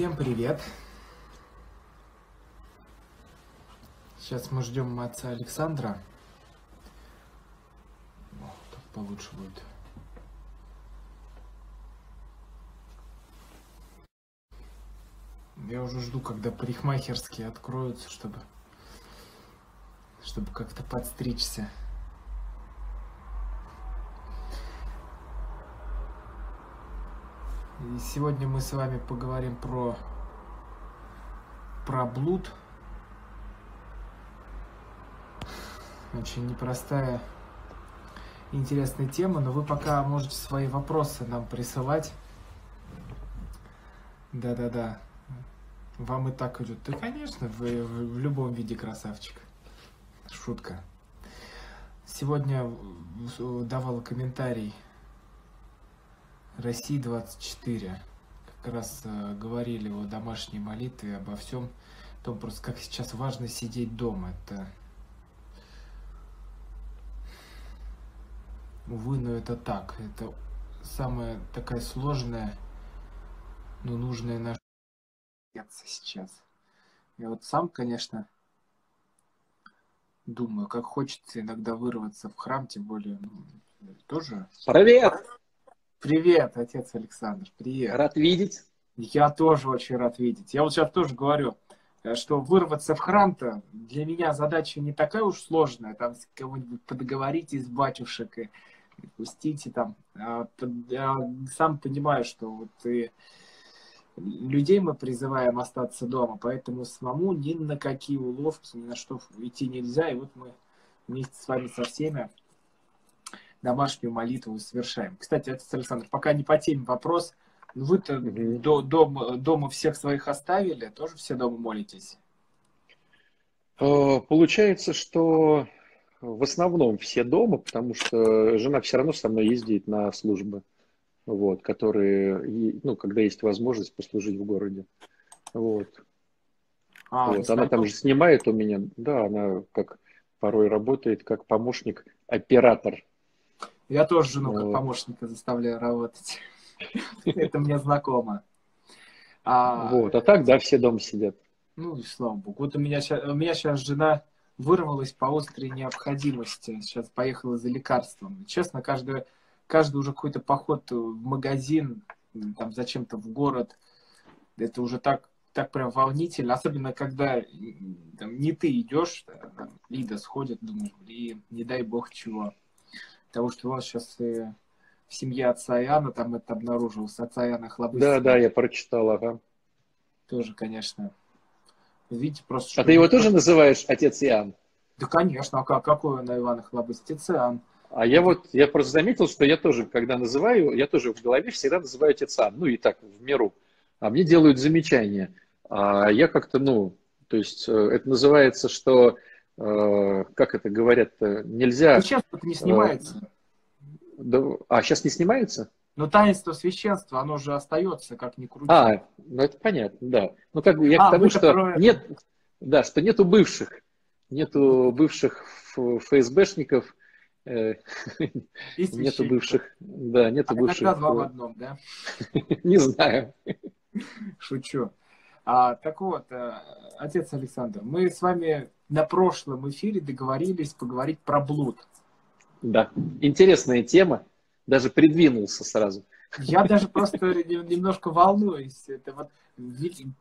Всем привет! Сейчас мы ждем отца Александра. О, так получше будет. Я уже жду, когда парикмахерские откроются, чтобы, чтобы как-то подстричься. Сегодня мы с вами поговорим про, про блуд. Очень непростая, интересная тема, но вы пока можете свои вопросы нам присылать. Да-да-да. Вам и так идет. Да, конечно, вы в, любом виде красавчик. Шутка. Сегодня давал комментарий России 24. Как раз э, говорили о домашней молитве, обо всем. Том просто, как сейчас важно сидеть дома. Это Увы, но это так. Это самая такая сложная, но нужная наша сейчас. Я вот сам, конечно, думаю, как хочется иногда вырваться в храм, тем более, ну, тоже... Привет! Привет, отец Александр, привет. Рад видеть. Я тоже очень рад видеть. Я вот сейчас тоже говорю, э, что вырваться в храм-то для меня задача не такая уж сложная, там кого-нибудь подоговорить из батюшек и пустите там. А, я сам понимаю, что вот и людей мы призываем остаться дома, поэтому самому ни на какие уловки, ни на что идти нельзя. И вот мы вместе с вами со всеми домашнюю молитву совершаем. Кстати, отец Александр, пока не по теме вопрос. Вы-то mm до, дома, дома всех своих оставили? Тоже все дома молитесь? Э, получается, что в основном все дома, потому что жена все равно со мной ездит на службы, вот, которые, ну, когда есть возможность послужить в городе. Вот. А, вот. Она там же снимает у меня, да, она как порой работает как помощник-оператор я тоже жену как помощника заставляю работать. Это мне знакомо. А, вот, а так, да, все дома сидят. Ну, и слава богу. Вот у меня, у меня сейчас жена вырвалась по острой необходимости. Сейчас поехала за лекарством. Честно, каждый, каждый уже какой-то поход в магазин, там зачем-то в город, это уже так, так прям волнительно. Особенно, когда там, не ты идешь, там, Лида сходит, думаю, блин, не дай бог чего того, что у вас сейчас и в семье отца Иоанна там это обнаружилось, отца Иоанна Хлобыстина. Да, да, я прочитал, ага. Тоже, конечно. Видите, просто... А ты его тоже называешь отец Иоанн? Да, конечно, а как, какой он Иван Хлобыстин? Отец Иоанн. А я вот, я просто заметил, что я тоже, когда называю, я тоже в голове всегда называю отец Иоанн, ну и так, в миру. А мне делают замечания. А я как-то, ну, то есть э, это называется, что Э, как это говорят, нельзя... Ну, сейчас это не снимается. Да, а, сейчас не снимается? Но таинство священства, оно же остается, как ни крути. А, ну это понятно, да. Ну как бы я а, к тому, что про... нет, да, что нету бывших, нету бывших ФСБшников, э, нету бывших, да, нету а бывших. Иногда два в одном, да? Не знаю. Шучу. А, так вот, э, отец Александр, мы с вами на прошлом эфире договорились поговорить про блуд. Да, интересная тема, даже придвинулся сразу. Я даже просто немножко волнуюсь. Это вот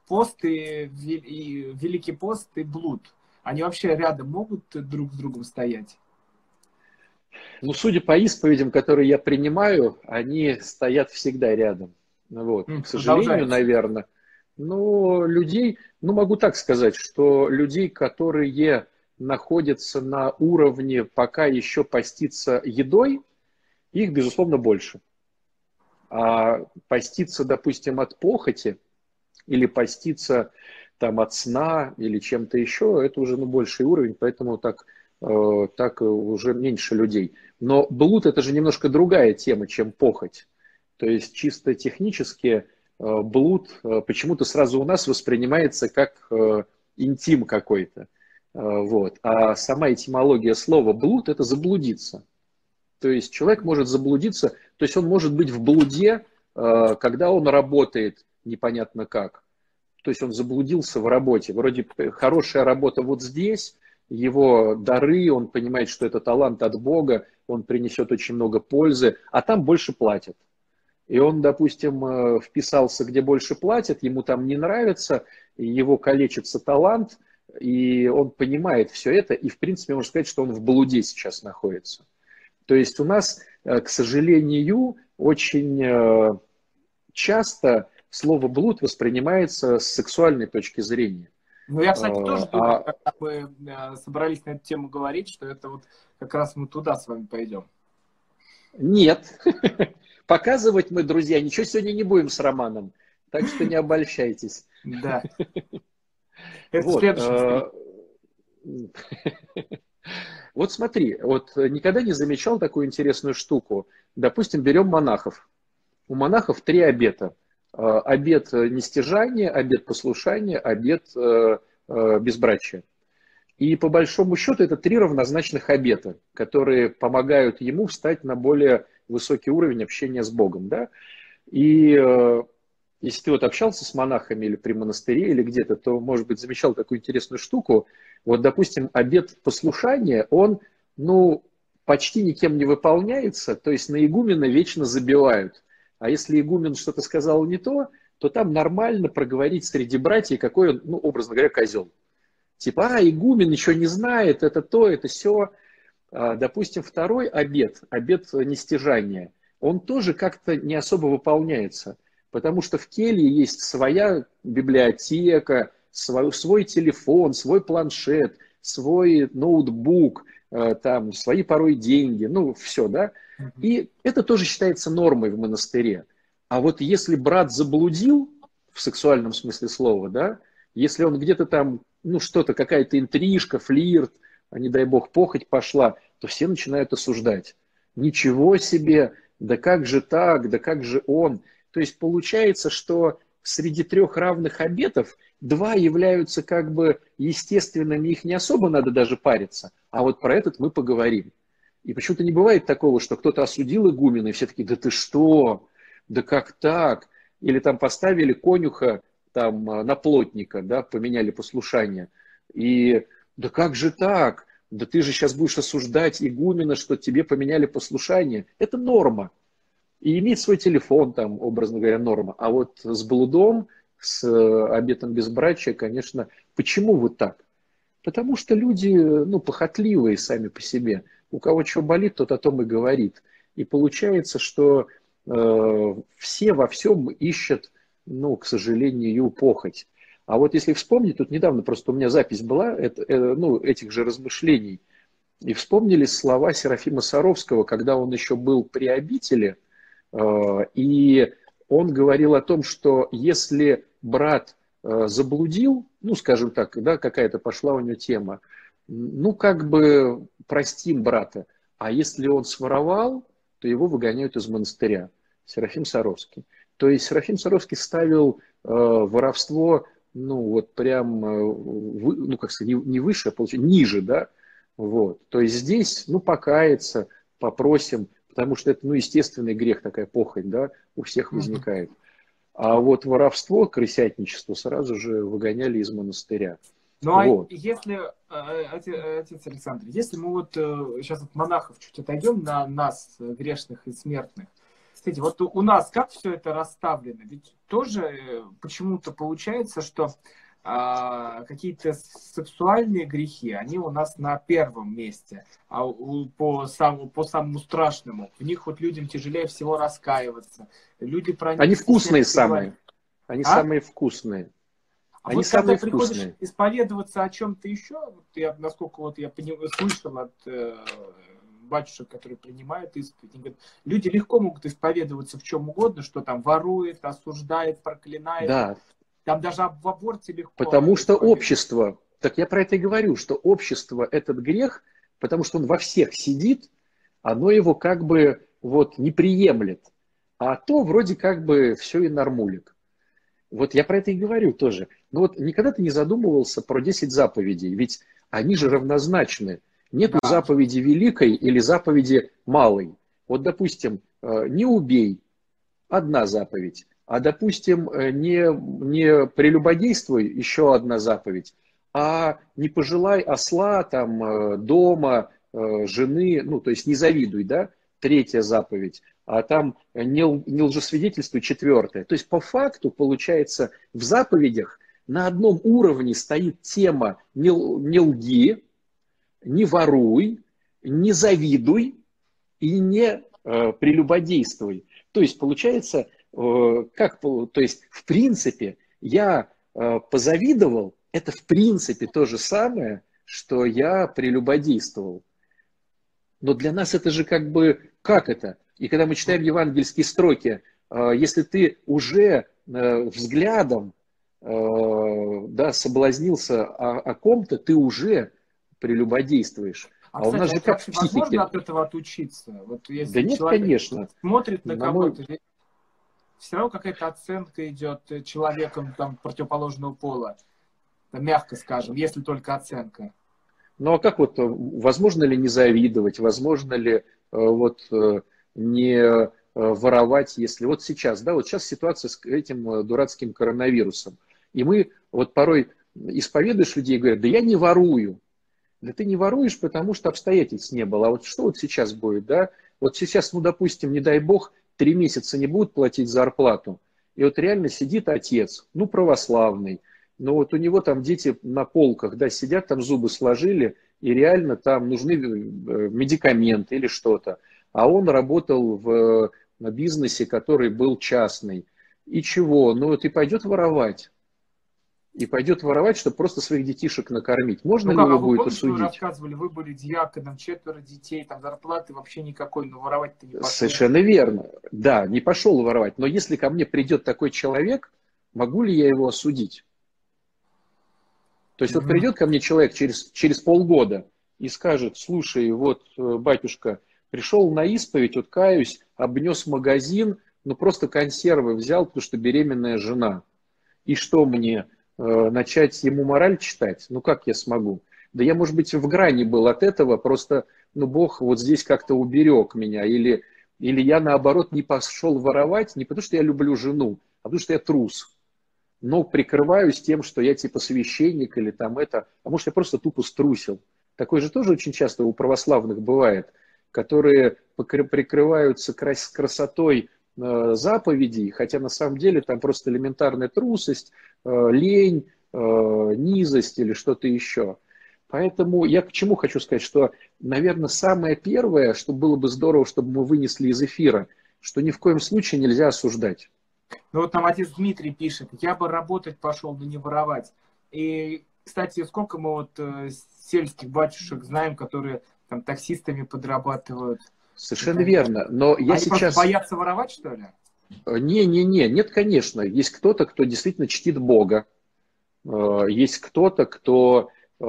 пост и, и Великий пост и блуд. Они вообще рядом могут друг с другом стоять? Ну, судя по исповедям, которые я принимаю, они стоят всегда рядом. Вот. К сожалению, наверное, но людей, ну могу так сказать, что людей, которые находятся на уровне пока еще поститься едой, их, безусловно, больше. А поститься, допустим, от похоти или поститься там от сна или чем-то еще, это уже ну, больший уровень, поэтому так, э, так уже меньше людей. Но блуд это же немножко другая тема, чем похоть. То есть чисто технически блуд э, почему-то сразу у нас воспринимается как э, интим какой-то. Вот. А сама этимология слова блуд – это заблудиться. То есть человек может заблудиться, то есть он может быть в блуде, когда он работает непонятно как. то есть он заблудился в работе. Вроде хорошая работа вот здесь, его дары, он понимает, что это талант от Бога, он принесет очень много пользы, а там больше платят. И он, допустим, э, вписался, где больше платят, ему там не нравится, его калечится талант, и он понимает все это, и, в принципе, можно сказать, что он в блуде сейчас находится. То есть у нас, э, к сожалению, очень э, часто слово блуд воспринимается с сексуальной точки зрения. Ну, я, кстати, тоже думаю, а... когда мы собрались на эту тему говорить, что это вот как раз мы туда с вами пойдем. Нет. Показывать мы, друзья, ничего сегодня не будем с Романом. Так что не обольщайтесь. Да. Это следующий Вот смотри, вот никогда не замечал такую интересную штуку. Допустим, берем монахов. У монахов три обета. А, обет нестяжания, обет послушания, обет э, э, безбрачия. И по большому счету это три равнозначных обета, которые помогают ему встать на более высокий уровень общения с Богом. Да? И э, если ты вот общался с монахами или при монастыре или где-то, то, может быть, замечал такую интересную штуку. Вот, допустим, обет послушания, он, ну, почти никем не выполняется, то есть на игумена вечно забивают. А если игумен что-то сказал не то, то там нормально проговорить среди братьев, какой он, ну, образно говоря, козел. Типа, а, игумен еще не знает, это то, это все. А, допустим, второй обед, обед нестяжания, он тоже как-то не особо выполняется – Потому что в келье есть своя библиотека, свой, свой телефон, свой планшет, свой ноутбук, э, там, свои порой деньги, ну, все, да. И это тоже считается нормой в монастыре. А вот если брат заблудил, в сексуальном смысле слова, да, если он где-то там, ну, что-то, какая-то интрижка, флирт, а не дай бог, похоть пошла, то все начинают осуждать. Ничего себе, да как же так, да как же он. То есть получается, что среди трех равных обетов два являются как бы естественными, их не особо надо даже париться, а вот про этот мы поговорим. И почему-то не бывает такого, что кто-то осудил игумена, и все таки да ты что, да как так? Или там поставили конюха там на плотника, да, поменяли послушание. И да как же так? Да ты же сейчас будешь осуждать игумена, что тебе поменяли послушание. Это норма и иметь свой телефон, там, образно говоря, норма. А вот с блудом, с э, обетом безбрачия, конечно, почему вот так? Потому что люди, ну, похотливые сами по себе. У кого что болит, тот о том и говорит. И получается, что э, все во всем ищут, ну, к сожалению, похоть. А вот если вспомнить, тут недавно просто у меня запись была, это, э, ну, этих же размышлений, и вспомнили слова Серафима Саровского, когда он еще был при обители – Э, и он говорил о том, что если брат э, заблудил, ну, скажем так, да, какая-то пошла у него тема, ну, как бы простим брата. А если он своровал, то его выгоняют из монастыря. Серафим Саровский. То есть Серафим Саровский ставил э, воровство, ну, вот прям, э, ну, как сказать, не, выше, а получается, ниже, да, вот. То есть здесь, ну, покаяться, попросим, потому что это, ну, естественный грех, такая похоть, да, у всех возникает. А вот воровство, крысятничество сразу же выгоняли из монастыря. Ну, а вот. а если, э, отец Александр, если мы вот сейчас э, от монахов чуть отойдем на нас, грешных и смертных, кстати, вот у нас как все это расставлено? Ведь тоже э, почему-то получается, что а, какие-то сексуальные грехи, они у нас на первом месте, а у, по, самому, по самому страшному. В них вот людям тяжелее всего раскаиваться. Люди про них Они вкусные самые. Они а? самые вкусные. А они вот самые когда вкусные. приходишь исповедоваться о чем-то еще, вот я, насколько вот я понимаю, слышал от э, батюшек, которые принимают исповедь, говорят, люди легко могут исповедоваться в чем угодно, что там ворует, осуждает, проклинает. Да, там даже в аборте легко. Потому что общество, так я про это и говорю, что общество этот грех, потому что он во всех сидит, оно его как бы вот не приемлет. А то вроде как бы все и нормулик. Вот я про это и говорю тоже. Но вот никогда ты не задумывался про 10 заповедей, ведь они же равнозначны. Нет да. заповеди великой или заповеди малой. Вот, допустим, э, не убей, одна заповедь. А, допустим, э, не, не прелюбодействуй, еще одна заповедь. А не пожелай осла, там, э, дома, жены, ну, то есть не завидуй, да, третья заповедь. А там не, не лжесвидетельствуй, четвертая. То есть по факту, получается, в заповедях на одном уровне стоит тема не, не лги, не воруй, не завидуй и не э, прелюбодействуй. То есть получается, э, как, то есть в принципе я э, позавидовал, это в принципе то же самое, что я прелюбодействовал. Но для нас это же как бы, как это? И когда мы читаем евангельские строки, э, если ты уже э, взглядом э, да, соблазнился о, о ком-то, ты уже прелюбодействуешь. А, а кстати, у нас же как в психике. Можно от этого отучиться? Вот если да нет, конечно. Смотрит на, на кого-то, мой... все равно какая-то оценка идет человеком там, противоположного пола. Мягко скажем, если только оценка. Ну а как вот, возможно ли не завидовать, возможно ли э, вот э, не э, воровать, если вот сейчас, да, вот сейчас ситуация с этим дурацким коронавирусом, и мы вот порой исповедуешь людей и говорят, да я не ворую, да ты не воруешь, потому что обстоятельств не было. А вот что вот сейчас будет, да? Вот сейчас, ну, допустим, не дай бог, три месяца не будут платить зарплату. И вот реально сидит отец, ну, православный, но вот у него там дети на полках, да, сидят, там зубы сложили, и реально там нужны э, медикаменты или что-то. А он работал в бизнесе, который был частный. И чего? Ну, вот и пойдет воровать и пойдет воровать, чтобы просто своих детишек накормить. Можно ну, ли его будет осудить? Вы рассказывали, вы были диаконом, четверо детей, там зарплаты вообще никакой, но воровать-то не пошел. Совершенно верно. Да, не пошел воровать. Но если ко мне придет такой человек, могу ли я его осудить? То есть mm-hmm. вот придет ко мне человек через, через полгода и скажет, слушай, вот, э, батюшка, пришел на исповедь, вот каюсь, обнес магазин, ну просто консервы взял, потому что беременная жена. И что мне? Э, начать ему мораль читать, ну как я смогу? Да я, может быть, в грани был от этого, просто, ну, Бог вот здесь как-то уберег меня, или, или я, наоборот, не пошел воровать, не потому что я люблю жену, а потому что я трус. Но прикрываюсь тем, что я типа священник или там это, а может, я просто тупо струсил. Такое же тоже очень часто у православных бывает, которые прикрываются красотой Э, заповедей, хотя на самом деле там просто элементарная трусость, лень, э, низость или что-то еще. Поэтому я к чему хочу сказать, что, наверное, самое первое, что было бы здорово, чтобы мы вынесли из эфира, что ни в коем случае нельзя осуждать. Ну вот нам отец Дмитрий пишет, я бы работать пошел, но не воровать. И, кстати, сколько мы вот сельских батюшек знаем, которые там таксистами подрабатывают, Совершенно верно. Но я Они сейчас... боятся воровать, что ли? Не-не-не, нет, конечно. Есть кто-то, кто действительно чтит Бога. Э, есть кто-то, кто э,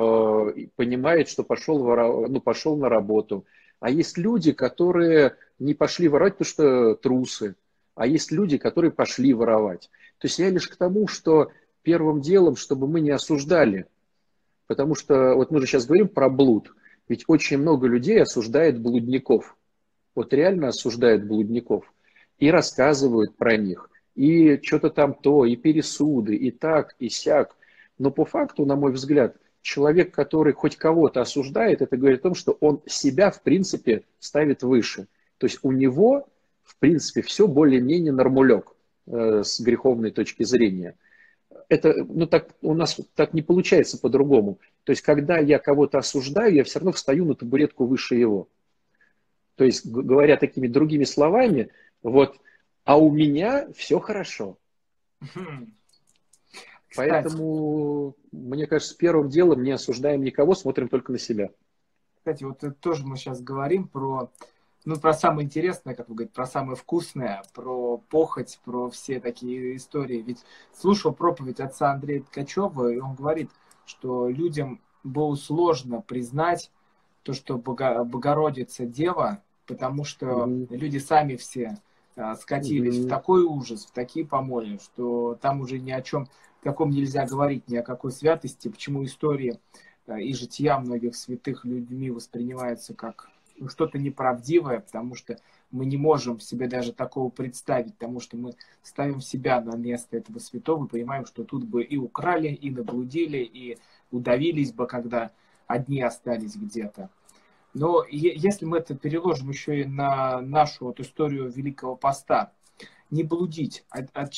понимает, что пошел, воров... ну, пошел на работу. А есть люди, которые не пошли воровать, потому что трусы. А есть люди, которые пошли воровать. То есть я лишь к тому, что первым делом, чтобы мы не осуждали. Потому что вот мы же сейчас говорим про блуд. Ведь очень много людей осуждает блудников вот реально осуждают блудников и рассказывают про них, и что-то там то, и пересуды, и так, и сяк. Но по факту, на мой взгляд, человек, который хоть кого-то осуждает, это говорит о том, что он себя, в принципе, ставит выше. То есть у него, в принципе, все более-менее нормулек э, с греховной точки зрения. Это, ну, так, у нас так не получается по-другому. То есть, когда я кого-то осуждаю, я все равно встаю на табуретку выше его. То есть, говоря такими другими словами, вот, а у меня все хорошо. Кстати. Поэтому, мне кажется, первым делом не осуждаем никого, смотрим только на себя. Кстати, вот тоже мы сейчас говорим про, ну, про самое интересное, как вы говорите, про самое вкусное, про похоть, про все такие истории. Ведь слушал проповедь отца Андрея Ткачева, и он говорит, что людям было сложно признать то, что Богородица Дева потому что mm-hmm. люди сами все скатились mm-hmm. в такой ужас, в такие помои, что там уже ни о чем таком нельзя говорить, ни о какой святости, почему история а, и жития многих святых людьми воспринимается как ну, что-то неправдивое, потому что мы не можем себе даже такого представить, потому что мы ставим себя на место этого святого и понимаем, что тут бы и украли, и наблудили, и удавились бы, когда одни остались где-то. Но если мы это переложим еще и на нашу вот историю Великого Поста, не блудить. От, от,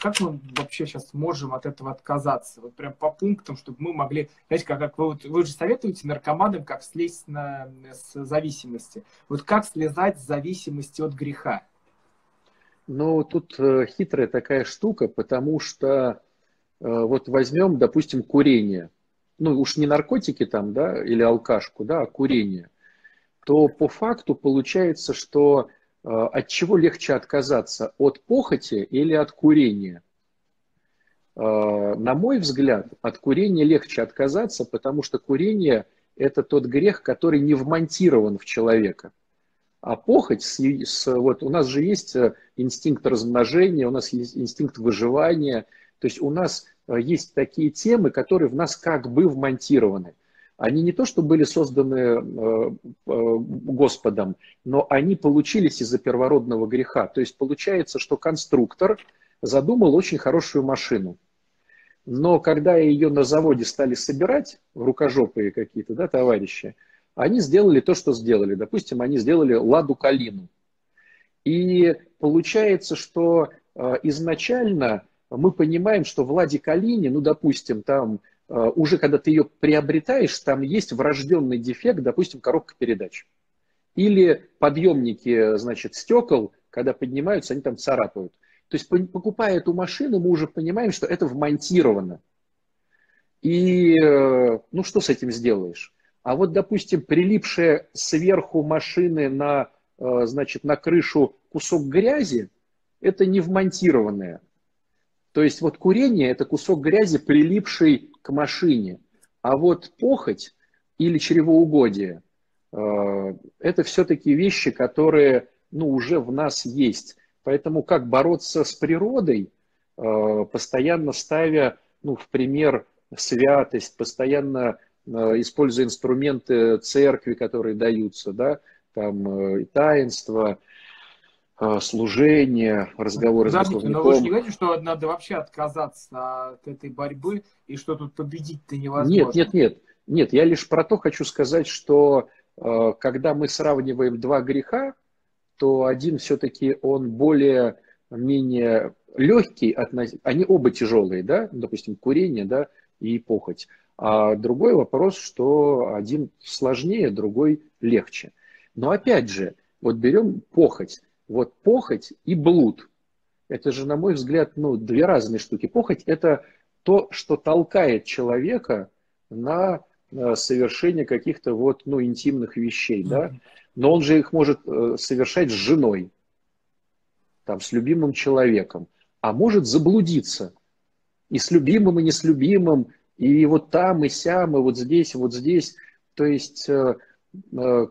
как мы вообще сейчас можем от этого отказаться? Вот прям по пунктам, чтобы мы могли, знаете, как, как вы, вот, вы же советуете наркоманам, как слезть на, с зависимости. Вот как слезать с зависимости от греха? Ну, тут э, хитрая такая штука, потому что э, вот возьмем, допустим, курение. Ну, уж не наркотики там, да, или алкашку, да, а курение. То по факту получается, что Э, от чего легче отказаться? От похоти или от курения? Э, на мой взгляд, от курения легче отказаться, потому что курение – это тот грех, который не вмонтирован в человека. А похоть, с, с, вот у нас же есть э, инстинкт размножения, у нас есть инстинкт выживания, то есть у нас есть такие темы, которые в нас как бы вмонтированы они не то, что были созданы э, э, Господом, но они получились из-за первородного греха. То есть получается, что конструктор задумал очень хорошую машину. Но когда ее на заводе стали собирать, рукожопые какие-то да, товарищи, они сделали то, что сделали. Допустим, они сделали ладу калину. И получается, что э, изначально мы понимаем, что в ладе калине, ну, допустим, там Э, уже когда ты ее приобретаешь, там есть врожденный дефект, допустим, коробка передач. Или подъемники, значит, стекол, когда поднимаются, они там царапают. То есть, покупая эту машину, мы уже понимаем, что это вмонтировано. И, э, ну, что с этим сделаешь? А вот, допустим, прилипшая сверху машины на, э, значит, на крышу кусок грязи, это не вмонтированное. То есть вот курение – это кусок грязи, прилипший к машине. А вот похоть или чревоугодие э, – это все-таки вещи, которые ну, уже в нас есть. Поэтому как бороться с природой, э, постоянно ставя ну, в пример святость, постоянно э, используя инструменты церкви, которые даются, да, там таинство, а, служение, разговоры Подождите, с духовником. Но вы же не говорите, что надо вообще отказаться от этой борьбы и что тут победить-то невозможно? Нет, нет, нет. Нет, я лишь про то хочу сказать, что э, когда мы сравниваем два греха, то один все-таки он более менее легкий, они оба тяжелые, да, допустим, курение, да, и похоть. А другой вопрос, что один сложнее, другой легче. Но опять же, вот берем похоть. Вот похоть и блуд. Это же, на мой взгляд, ну, две разные штуки. Похоть – это то, что толкает человека на э, совершение каких-то вот, ну, интимных вещей, да. Но он же их может э, совершать с женой, там, с любимым человеком, а может заблудиться и с любимым, и не с любимым, и вот там, и сям, и вот здесь, и вот здесь. То есть, э,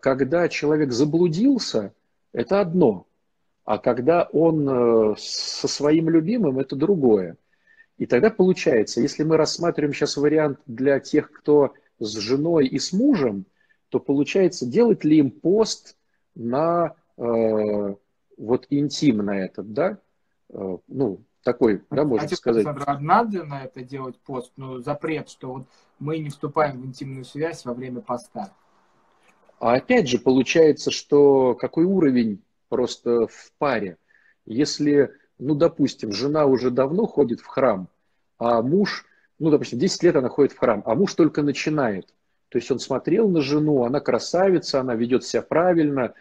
когда человек заблудился, это одно – а когда он э, со своим любимым, это другое. И тогда получается, если мы рассматриваем сейчас вариант для тех, кто с женой и с мужем, то получается, делать ли им пост на э, вот интим на этот, да? Э, ну, такой, да, можно а сказать. Александр, надо на это делать пост? Ну, запрет, что вот мы не вступаем в интимную связь во время поста. А опять же, получается, что какой уровень просто в паре. Если, ну, допустим, жена уже давно ходит в храм, а муж, ну, допустим, 10 лет она ходит в храм, а муж только начинает. То есть он смотрел на жену, она красавица, она ведет себя правильно,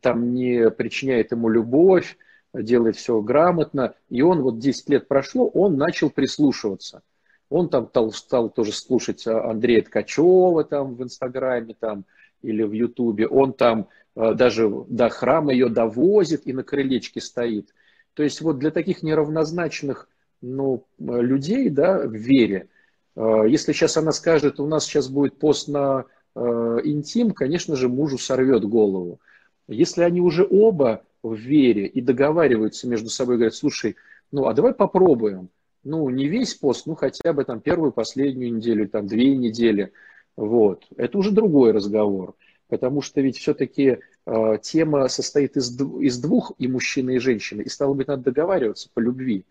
там не причиняет ему любовь, делает все грамотно. И он вот 10 лет прошло, он начал прислушиваться. Он там стал, стал тоже слушать Андрея Ткачева там в Инстаграме там, или в Ютубе. Он там Э, даже до храма ее довозит и на крылечке стоит. То есть вот для таких неравнозначных ну, людей да, в вере, э, если сейчас она скажет, у нас сейчас будет пост на э, интим, конечно же, мужу сорвет голову. Если они уже оба в вере и договариваются между собой, говорят, слушай, ну а давай попробуем. Ну, не весь пост, ну хотя бы там первую, последнюю неделю, там две недели. Вот. Это уже другой разговор. Потому что ведь все-таки э, тема состоит из, из двух, и мужчины, и женщины, и стало быть, надо договариваться по любви.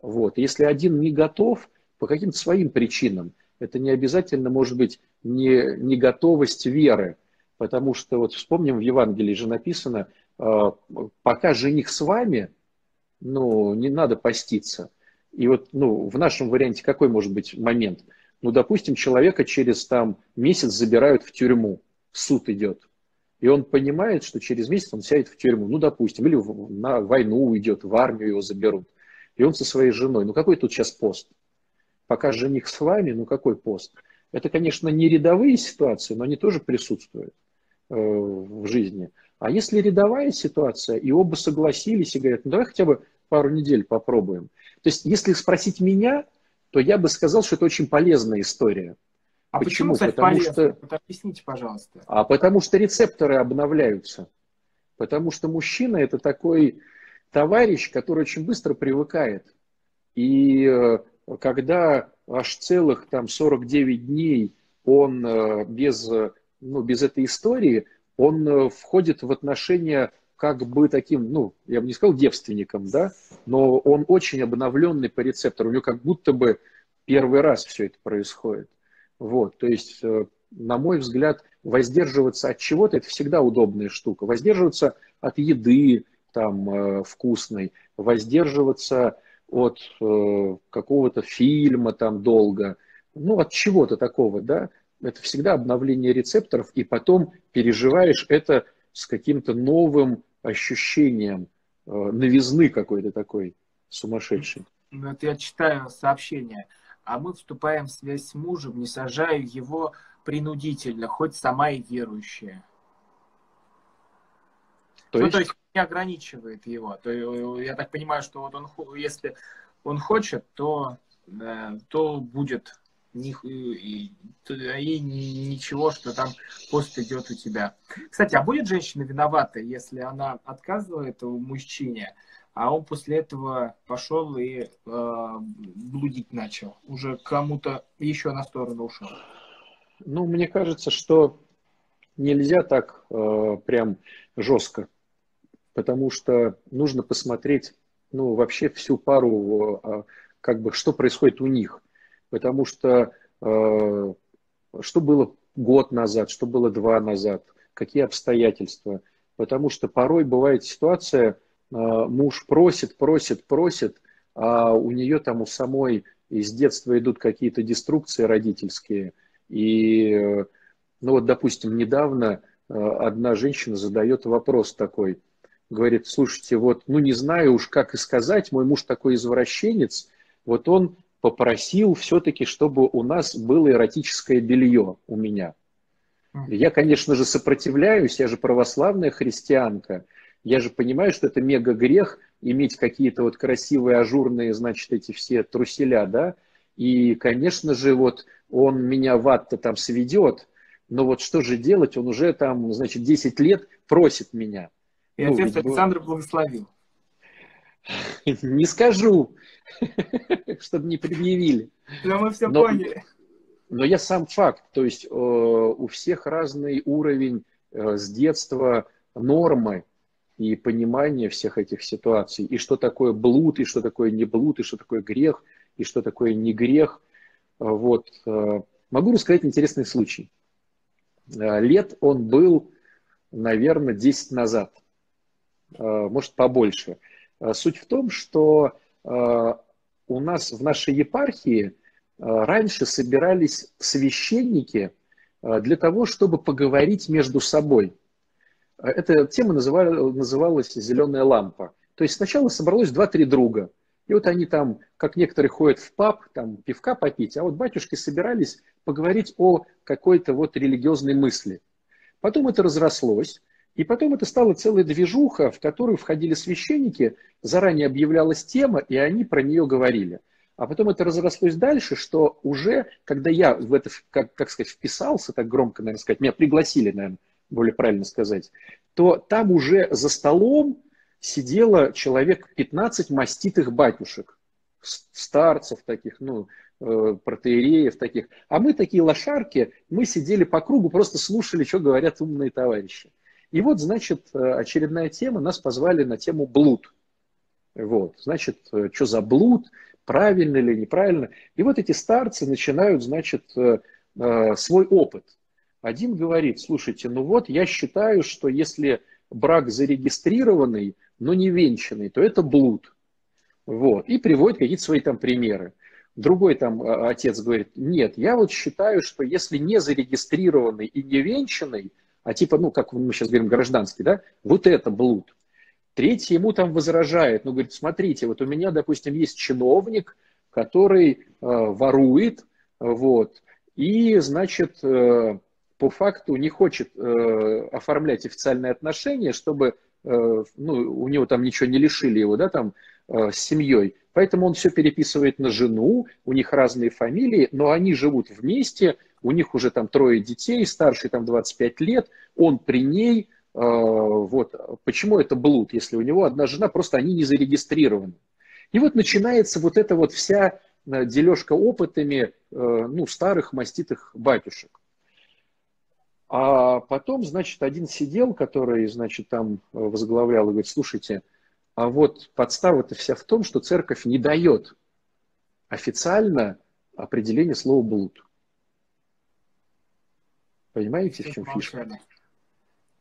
Вот. Если один не готов по каким-то своим причинам, это не обязательно может быть не, не готовость веры, потому что вот вспомним, в Евангелии же написано, э, пока жених с вами, ну, не надо поститься. И вот, ну, в нашем варианте какой может быть момент? Ну, допустим, человека через там месяц забирают в тюрьму, суд идет. И он понимает, что через месяц он сядет в тюрьму, ну, допустим, или на войну уйдет, в армию его заберут. И он со своей женой. Ну, какой тут сейчас пост? Пока жених с вами, ну, какой пост? Это, конечно, не рядовые ситуации, но они тоже присутствуют э, в жизни. А если рядовая ситуация, и оба согласились и говорят, ну давай хотя бы пару недель попробуем. То есть, если спросить меня, то я бы сказал, что это очень полезная история. А почему, почему кстати, потому полезно? Что... Вот объясните, пожалуйста. А потому что рецепторы обновляются. Потому что мужчина это такой товарищ, который очень быстро привыкает. И э, когда аж целых там 49 дней он э, без, ну, без этой истории, он э, входит в отношения как бы таким, ну, я бы не сказал девственником, да, но он очень обновленный по рецептору, у него как будто бы первый раз все это происходит. Вот, то есть, э, на мой взгляд, воздерживаться от чего-то – это всегда удобная штука. Воздерживаться от еды там э, вкусной, воздерживаться от э, какого-то фильма там долго, ну, от чего-то такого, да, это всегда обновление рецепторов, и потом переживаешь это с каким-то новым ощущением э, новизны какой-то такой сумасшедшей. Ну, это я читаю сообщение. А мы вступаем в связь с мужем, не сажая его принудительно, хоть сама и верующая. То ну, есть... то есть не ограничивает его. То, я так понимаю, что вот он, если он хочет, то, то будет и, и ничего, что там пост идет у тебя. Кстати, а будет женщина виновата, если она отказывает у мужчине, а он после этого пошел и э, блудить начал, уже кому-то еще на сторону ушел? Ну, мне кажется, что нельзя так э, прям жестко, потому что нужно посмотреть, ну, вообще всю пару, э, как бы, что происходит у них потому что э, что было год назад, что было два назад, какие обстоятельства. Потому что порой бывает ситуация, э, муж просит, просит, просит, а у нее там у самой из детства идут какие-то деструкции родительские. И, э, ну вот, допустим, недавно э, одна женщина задает вопрос такой, говорит, слушайте, вот, ну не знаю уж, как и сказать, мой муж такой извращенец, вот он попросил все-таки, чтобы у нас было эротическое белье у меня. Я, конечно же, сопротивляюсь, я же православная христианка, я же понимаю, что это мега грех иметь какие-то вот красивые, ажурные, значит, эти все труселя, да, и, конечно же, вот он меня в ад-то там сведет, но вот что же делать, он уже там, значит, 10 лет просит меня. И ну, отец Александр благословил. Не скажу, чтобы не предъявили. Но мы все но, поняли. Но я сам факт, то есть э, у всех разный уровень э, с детства нормы и понимание всех этих ситуаций, и что такое блуд, и что такое не блуд, и что такое грех, и что такое не грех. Вот. Э, могу рассказать интересный случай. Э, лет он был, наверное, 10 назад, э, может, побольше. Э, суть в том, что э, у нас в нашей епархии э, раньше собирались священники для того, чтобы поговорить между собой. Эта тема называлась «зеленая лампа». То есть сначала собралось два-три друга. И вот они там, как некоторые ходят в паб, там пивка попить, а вот батюшки собирались поговорить о какой-то вот религиозной мысли. Потом это разрослось, и потом это стала целая движуха, в которую входили священники, заранее объявлялась тема, и они про нее говорили. А потом это разрослось дальше, что уже, когда я в это, как, как сказать, вписался, так громко, наверное, сказать, меня пригласили, наверное, более правильно сказать, то там уже за столом сидело человек 15 маститых батюшек, старцев таких, ну, э, протеереев таких. А мы такие лошарки, мы сидели по кругу, просто слушали, что говорят умные товарищи. И вот, значит, э, очередная тема, нас позвали на тему блуд. Вот, значит, э, что за блуд, правильно или неправильно. И вот эти старцы начинают, значит, свой опыт. Один говорит, слушайте, ну вот я считаю, что если брак зарегистрированный, но не венчанный, то это блуд. Вот. И приводит какие-то свои там примеры. Другой там отец говорит, нет, я вот считаю, что если не зарегистрированный и не венчанный, а типа, ну, как мы сейчас говорим, гражданский, да, вот это блуд. Третий ему там возражает, ну, говорит, смотрите, вот у меня, допустим, есть чиновник, который э, ворует, вот, и, значит, э, по факту не хочет э, оформлять официальные отношения, чтобы э, ну, у него там ничего не лишили его, да, там, э, с семьей. Поэтому он все переписывает на жену, у них разные фамилии, но они живут вместе, у них уже там трое детей, старший там 25 лет, он при ней, э, вот. Почему это блуд, если у него одна жена, просто они не зарегистрированы. И вот начинается вот эта вот вся э, дележка опытами, э, ну, старых маститых батюшек. А потом, значит, один сидел, который, значит, там возглавлял, и говорит, слушайте, а вот подстава-то вся в том, что церковь не дает официально определение слова блуд. Понимаете, в чем фишка?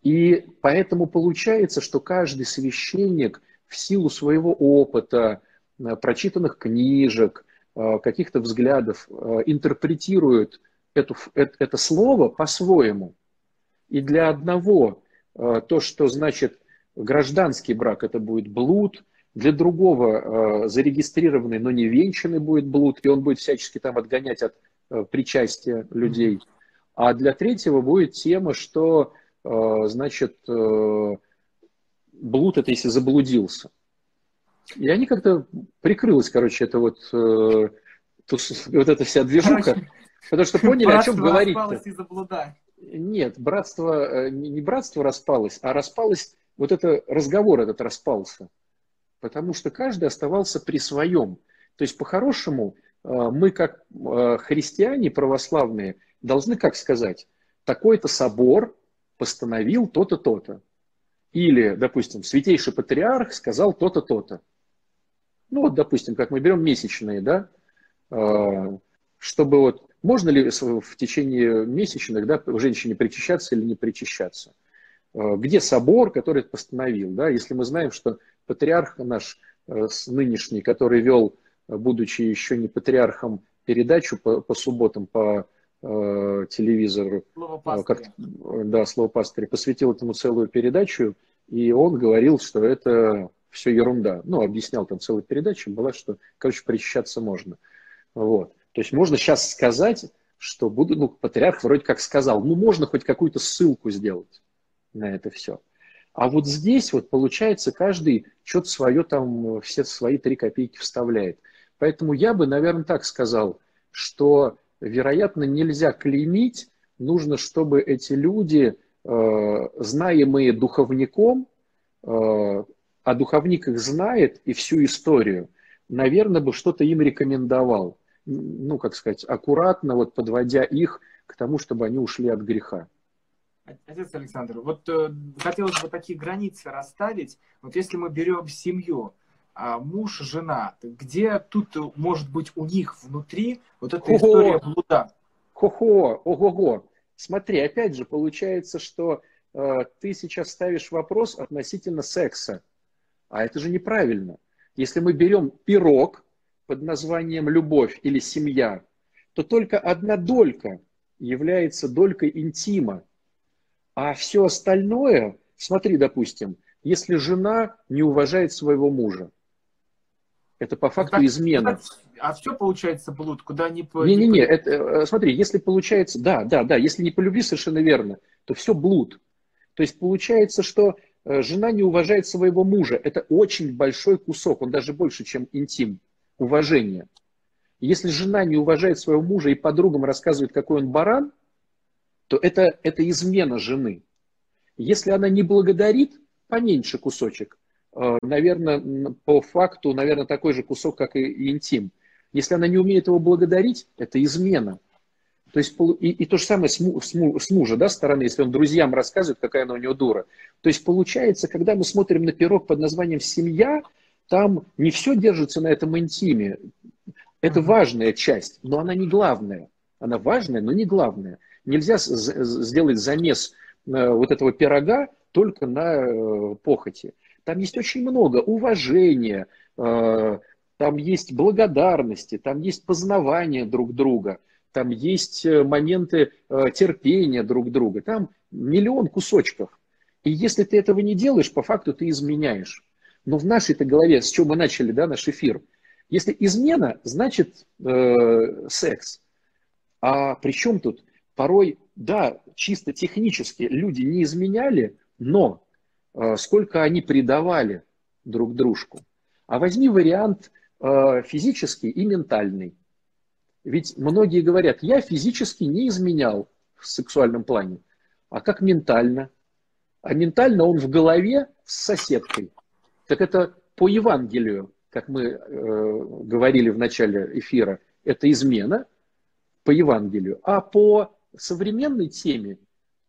И поэтому получается, что каждый священник в силу своего опыта, э, прочитанных книжек, э, каких-то взглядов э, интерпретирует эту, это, это слово по-своему. И для одного то, что значит гражданский брак, это будет блуд, для другого зарегистрированный, но не венчанный будет блуд, и он будет всячески там отгонять от причастия людей. А для третьего будет тема, что, э, значит, э, блуд это если заблудился. И они как-то прикрылась, короче, это вот, э, вот эта вся движуха. Потому что поняли, о чем говорить. -то. Нет, братство, не братство распалось, а распалось, вот это разговор этот распался. Потому что каждый оставался при своем. То есть, по-хорошему, мы как христиане православные – должны как сказать, такой-то собор постановил то-то, то-то. Или, допустим, святейший патриарх сказал то-то, то-то. Ну вот, допустим, как мы берем месячные, да, а, чтобы вот, можно ли в течение месячных, да, женщине причащаться или не причащаться? А, где собор, который это постановил, да, если мы знаем, что патриарх наш э, нынешний, который вел, будучи еще не патриархом, передачу по, по субботам по э, телевизору, э, как, да, слово пастыря, посвятил этому целую передачу, и он говорил, что это все ерунда. Ну, объяснял там целую передачу, была, что, короче, причащаться можно. Вот. То есть можно сейчас сказать, что буду, ну, патриарх вроде как сказал, ну, можно хоть какую-то ссылку сделать на это все. А вот здесь вот получается каждый что-то свое там, все свои три копейки вставляет. Поэтому я бы, наверное, так сказал, что вероятно, нельзя клеймить, нужно, чтобы эти люди, э, знаемые духовником, э, а духовник их знает и всю историю, наверное, бы что-то им рекомендовал. Ну, как сказать, аккуратно вот подводя их к тому, чтобы они ушли от греха. Отец Александр, вот э, хотелось бы такие границы расставить. Вот если мы берем семью, а муж, жена, где тут может быть у них внутри вот эта Хо-хо. история блуда? Хо-хо, ого-го. Смотри, опять же, получается, что э, ты сейчас ставишь вопрос относительно секса. А это же неправильно. Если мы берем пирог под названием любовь или семья, то только одна долька является долькой интима. А все остальное, смотри, допустим, если жена не уважает своего мужа, это по факту так, измена. А все получается блуд, куда не по... Не-не-не, это, э, смотри, если получается, да, да, да, если не по любви, совершенно верно, то все блуд. То есть получается, что э, жена не уважает своего мужа. Это очень большой кусок, он даже больше, чем интим, уважение. Если жена не уважает своего мужа и подругам рассказывает, какой он баран, то это, это измена жены. Если она не благодарит, поменьше кусочек. Э, наверное, по факту, наверное, такой же кусок, как и интим. Если она не умеет его благодарить, это измена. То есть и, и то же самое с, му, с, му, с мужа да, стороны, если он друзьям рассказывает, какая она у него дура. То есть получается, когда мы смотрим на пирог под названием «семья», там не все держится на этом интиме. Это важная часть, но она не главная. Она важная, но не главная. Нельзя сделать замес э, вот этого пирога только на э, похоти. Там есть очень много уважения, э, там есть благодарности, там есть познавание друг друга, там есть моменты терпения друг друга, там миллион кусочков. И если ты этого не делаешь, по факту ты изменяешь. Но в нашей-то голове, с чего мы начали да, наш эфир, если измена, значит э, секс. А при чем тут? Порой, да, чисто технически люди не изменяли, но э, сколько они предавали друг дружку. А возьми вариант э, физический и ментальный. Ведь многие говорят, я физически не изменял в сексуальном плане. А как ментально? А ментально он в голове с соседкой. Так это по Евангелию, как мы э, говорили в начале эфира, это измена по Евангелию. А по современной теме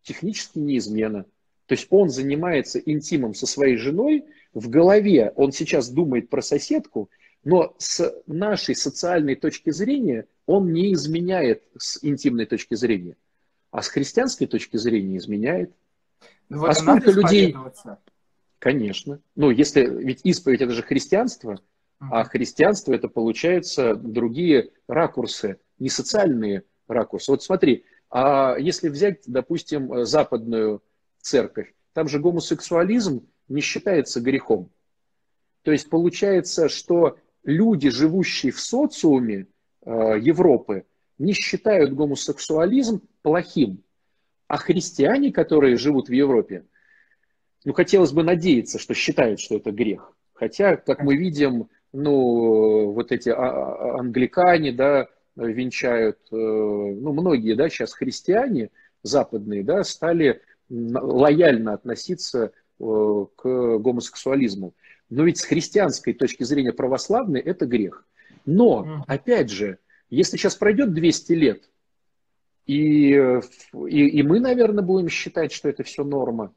технически не измена. То есть он занимается интимом со своей женой, в голове он сейчас думает про соседку, но с нашей социальной точки зрения он не изменяет с интимной точки зрения, а с христианской точки зрения изменяет. Ну, вот а сколько людей... Конечно. Ну, если ведь исповедь это же христианство, а христианство это получается другие ракурсы, не социальные ракурсы. Вот смотри, а если взять, допустим, западную церковь, там же гомосексуализм не считается грехом. То есть получается, что люди, живущие в социуме э, Европы, не считают гомосексуализм плохим. А христиане, которые живут в Европе, ну, хотелось бы надеяться, что считают, что это грех. Хотя, как мы видим, ну, вот эти а, а, англикане, да, венчают, э, ну, многие, да, сейчас христиане западные, да, стали лояльно относиться э, к гомосексуализму. Но ведь с христианской точки зрения православной это грех. Но, опять же, если сейчас пройдет 200 лет, и, и, и мы, наверное, будем считать, что это все норма,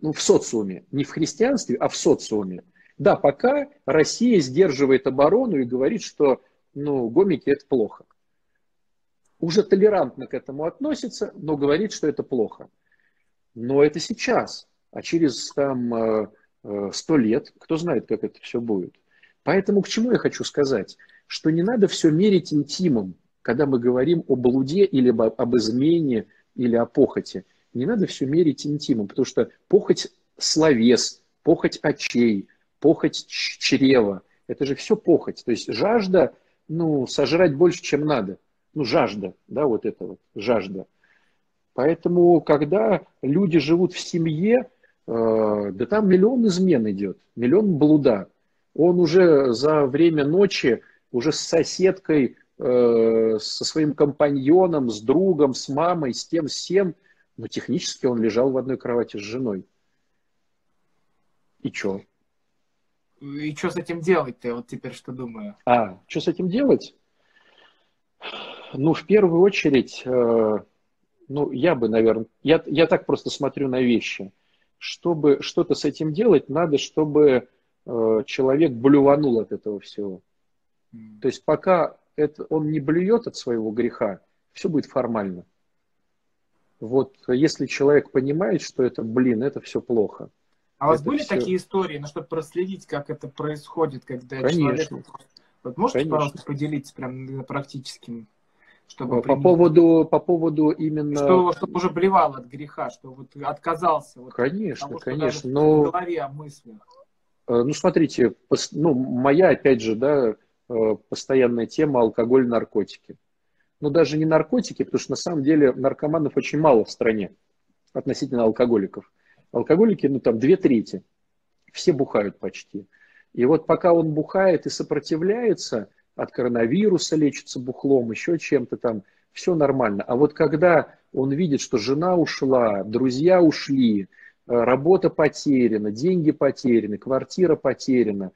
ну, в социуме, не в христианстве, а в социуме. Да, пока Россия сдерживает оборону и говорит, что ну, гомики это плохо. Уже толерантно к этому относится, но говорит, что это плохо. Но это сейчас. А через там э, э, сто лет, кто знает, как это все будет. Поэтому к чему я хочу сказать? Что не надо все мерить интимом, когда мы говорим о блуде или об измене или о похоти. Не надо все мерить интимом, потому что похоть словес, похоть очей, похоть чрева, это же все похоть. То есть жажда, ну, сожрать больше, чем надо. Ну, жажда, да, вот это вот, жажда. Поэтому, когда люди живут в семье, э, да там миллион измен идет, миллион блуда. Он уже за время ночи, уже с соседкой, э, со своим компаньоном, с другом, с мамой, с тем, с тем, но технически он лежал в одной кровати с женой. И что? И что с этим делать-то? Вот теперь что думаю. А, что с этим делать? Ну, в первую очередь, э, ну, я бы, наверное, я, я так просто смотрю на вещи. Чтобы что-то с этим делать, надо, чтобы э, человек блюванул от этого всего. Mm. То есть пока это, он не блюет от своего греха, все будет формально. Вот если человек понимает, что это, блин, это все плохо. А у вас были все... такие истории, ну, чтобы проследить, как это происходит, когда Конечно. человек... Вот можете, Конечно. пожалуйста, поделиться прям практическим чтобы по поводу по поводу именно что чтобы уже блевал от греха что вот отказался вот конечно того, конечно но в голове о мыслях. Э, ну смотрите ну моя опять же да э, постоянная тема алкоголь наркотики. Но даже не наркотики потому что на самом деле наркоманов очень мало в стране относительно алкоголиков алкоголики ну там две трети все бухают почти и вот пока он бухает и сопротивляется от коронавируса лечится бухлом, еще чем-то там, все нормально. А вот когда он видит, что жена ушла, друзья ушли, э, работа потеряна, деньги потеряны, квартира потеряна,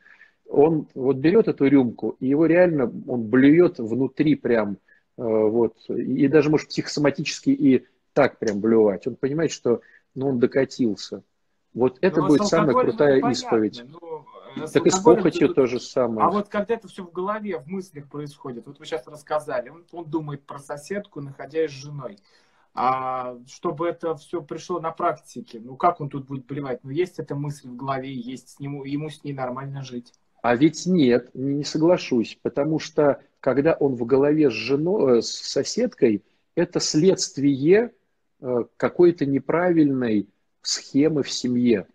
он вот берет эту рюмку, и его реально, он блюет внутри прям вот, и даже, может, психосоматически и так прям блювать. Он понимает, что ну, он докатился. Вот это ну, будет самая крутая понятно, исповедь. Ну, так и с похотью то же самое. А вот когда это все в голове, в мыслях происходит, вот вы сейчас рассказали, он, он думает про соседку, находясь с женой. А чтобы это все пришло на практике, ну как он тут будет блевать? Ну есть эта мысль в голове, есть с нему, ему с ней нормально жить. А ведь нет, не соглашусь, потому что когда он в голове с женой, э, с соседкой, это следствие э, какой-то неправильной схемы в семье.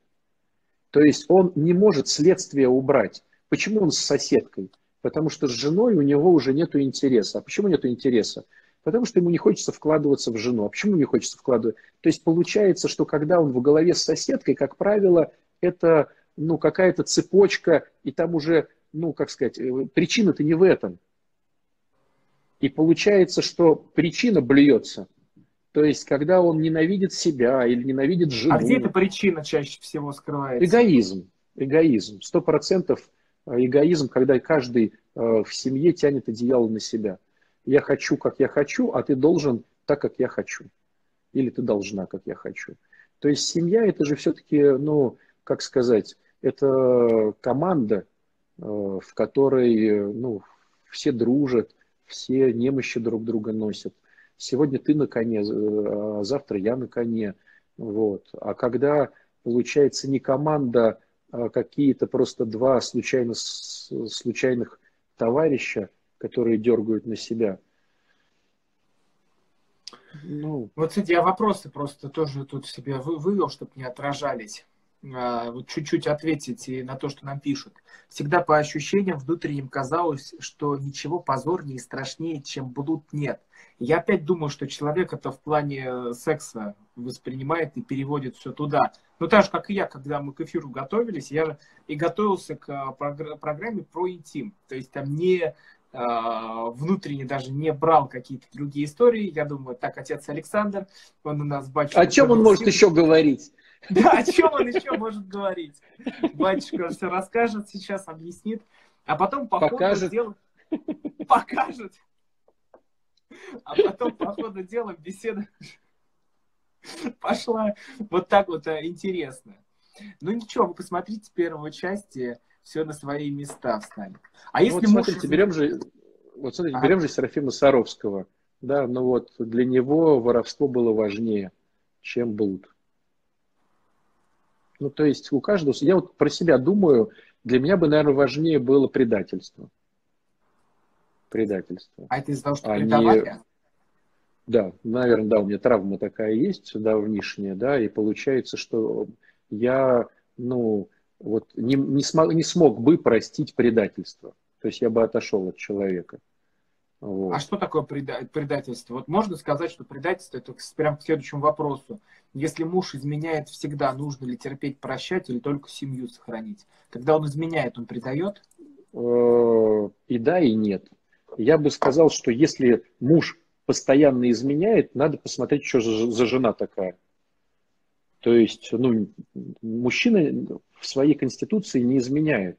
То есть он не может следствие убрать. Почему он с соседкой? Потому что с женой у него уже нет интереса. А почему нет интереса? Потому что ему не хочется вкладываться в жену. А почему не хочется вкладывать? То есть получается, что когда он в голове с соседкой, как правило, это ну, какая-то цепочка, и там уже, ну, как сказать, э, причина-то не в этом. И получается, что причина блюется. То есть, когда он ненавидит себя или ненавидит жену. А где эта причина чаще всего скрывается? Эгоизм. Эгоизм. Сто процентов э, эгоизм, когда каждый э, в семье тянет одеяло на себя. Я хочу, как я хочу, а ты должен так, как я хочу. Или ты должна, как я хочу. То есть семья это же все-таки, ну, как сказать, это команда, э, в которой, ну, все дружат, все немощи друг друга носят сегодня ты на коне, а завтра я на коне. Вот. А когда получается не команда, а какие-то просто два случайно, случайных товарища, которые дергают на себя. Ну... Вот, кстати, я вопросы просто тоже тут себе вывел, чтобы не отражались. А, вот чуть-чуть ответить на то, что нам пишут. Всегда по ощущениям внутренним казалось, что ничего позорнее и страшнее, чем блуд нет. Я опять думаю, что человек это в плане э, секса воспринимает и переводит все туда. Ну, так же, как и я, когда мы к эфиру готовились, я и готовился к э, программе про интим. То есть там не а, внутренне даже не брал какие-то другие истории. Я думаю, так, отец Александр, он у нас батюшка. О чем он может еще говорить? Да, о чем он еще может говорить? Батюшка все расскажет сейчас, объяснит, а потом по покажет. ходу дела покажет. А потом по ходу дела беседа пошла вот так вот э, интересно. Ну ничего, вы посмотрите первую часть, все на свои места встали. А ну, если вот, смотрите, муж... берем же, вот смотрите, а? берем же Серафима Саровского. Да, ну вот для него воровство было важнее, чем блуд. Ну, то есть у каждого... Я вот про себя думаю, для меня бы, наверное, важнее было предательство. Предательство. А это из-за того, что а предавали? Да, наверное, да, у меня травма такая есть давнишняя, да, и получается, что я, ну, вот не, не, смог, не смог бы простить предательство. То есть я бы отошел от человека. Вот. А что такое предательство? Вот можно сказать, что предательство это прям к следующему вопросу. Если муж изменяет всегда, нужно ли терпеть, прощать или только семью сохранить? Когда он изменяет, он предает? Э, и да, и нет. Я бы сказал, что если муж постоянно изменяет, надо посмотреть, что за жена такая. То есть, ну, мужчина в своей конституции не изменяет,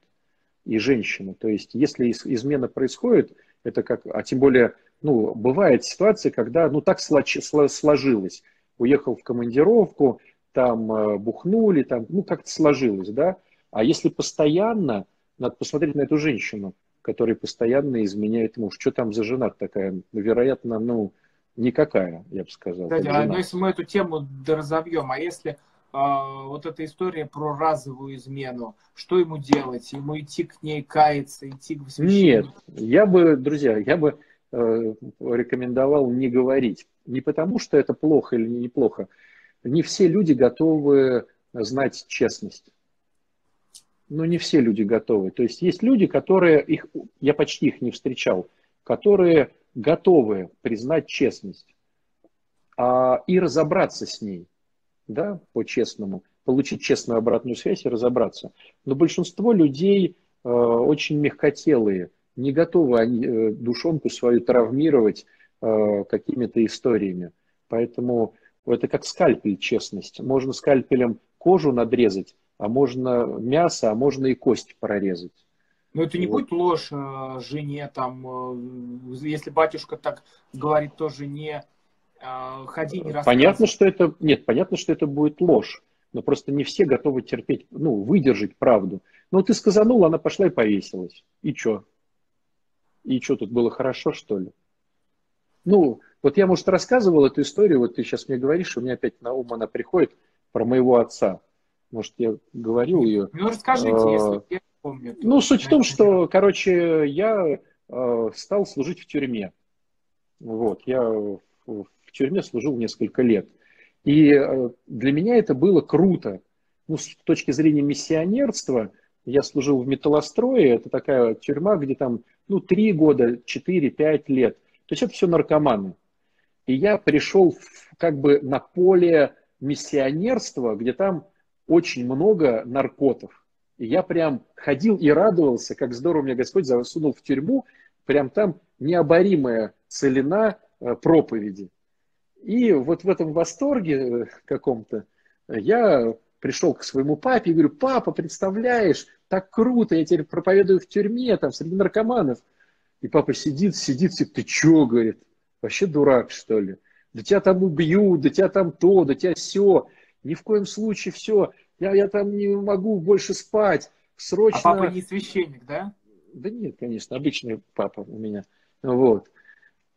и женщина. То есть, если измена происходит, это как, а тем более, ну, бывает ситуация, когда, ну, так сложилось. Уехал в командировку, там э, бухнули, там, ну, как-то сложилось, да. А если постоянно, надо посмотреть на эту женщину, которая постоянно изменяет муж. Что там за жена такая? Вероятно, ну, никакая, я бы сказал. Кстати, а ну, если мы эту тему разовьем, а если вот эта история про разовую измену, что ему делать? Ему идти к ней каяться, идти к Нет, я бы, друзья, я бы э, рекомендовал не говорить. Не потому, что это плохо или неплохо. Не все люди готовы знать честность. Но не все люди готовы. То есть есть люди, которые, их, я почти их не встречал, которые готовы признать честность а, и разобраться с ней да, по-честному, получить честную обратную связь и разобраться. Но большинство людей э, очень мягкотелые, не готовы они э, душонку свою травмировать э, какими-то историями. Поэтому это как скальпель, честность. Можно скальпелем кожу надрезать, а можно мясо, а можно и кость прорезать. Но это не вот. будет ложь э, жене, там, э, если батюшка так говорит то жене, ходи не Понятно, что это, нет, понятно, что это будет ложь, но просто не все готовы терпеть, ну, выдержать правду. Ну, ты сказанула, она пошла и повесилась. И что? И что, тут было хорошо, что ли? Ну, вот я, может, рассказывал эту историю, вот ты сейчас мне говоришь, у меня опять на ум она приходит про моего отца. Может, я говорил ее. Ну, расскажите, а, если я помню. Ну, суть в том, что, короче, я а, стал служить в тюрьме. Вот, я в тюрьме служил несколько лет. И а, для меня это было круто. Ну, с точки зрения миссионерства, я служил в металлострое, это такая тюрьма, где там, ну, три года, четыре, пять лет. То есть это все наркоманы. И я пришел в, как бы на поле миссионерства, где там очень много наркотов. И я прям ходил и радовался, как здорово меня Господь засунул в тюрьму, прям там необоримая целина э, проповеди. И вот в этом восторге э, каком-то я пришел к своему папе и говорю, папа, представляешь, так круто, я теперь проповедую в тюрьме, там, среди наркоманов. И папа сидит, сидит, сидит, ты чё, говорит, вообще дурак, что ли? Да тебя там убьют, да тебя там то, да тебя все. Ни в коем случае все. Я, я там не могу больше спать. Срочно. А папа не священник, да? Да нет, конечно, обычный папа у меня. Вот.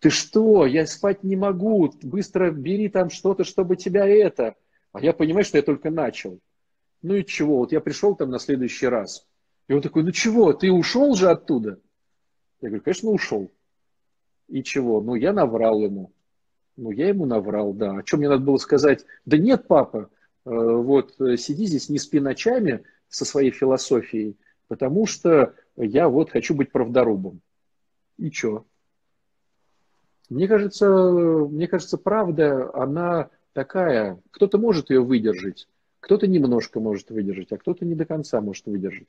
Ты что, я спать не могу, быстро бери там что-то, чтобы тебя это. А я понимаю, что я только начал. Ну и чего, вот я пришел там на следующий раз. И он такой, ну чего, ты ушел же оттуда? Я говорю, конечно, ушел. И чего? Ну, я наврал ему. Ну, я ему наврал, да. А что мне надо было сказать? Да нет, папа, э, вот э, сиди здесь, не спи ночами со своей философией, потому что я вот хочу быть правдорубом. И что? Мне кажется, мне кажется, правда, она такая, кто-то может ее выдержать, кто-то немножко может выдержать, а кто-то не до конца может выдержать.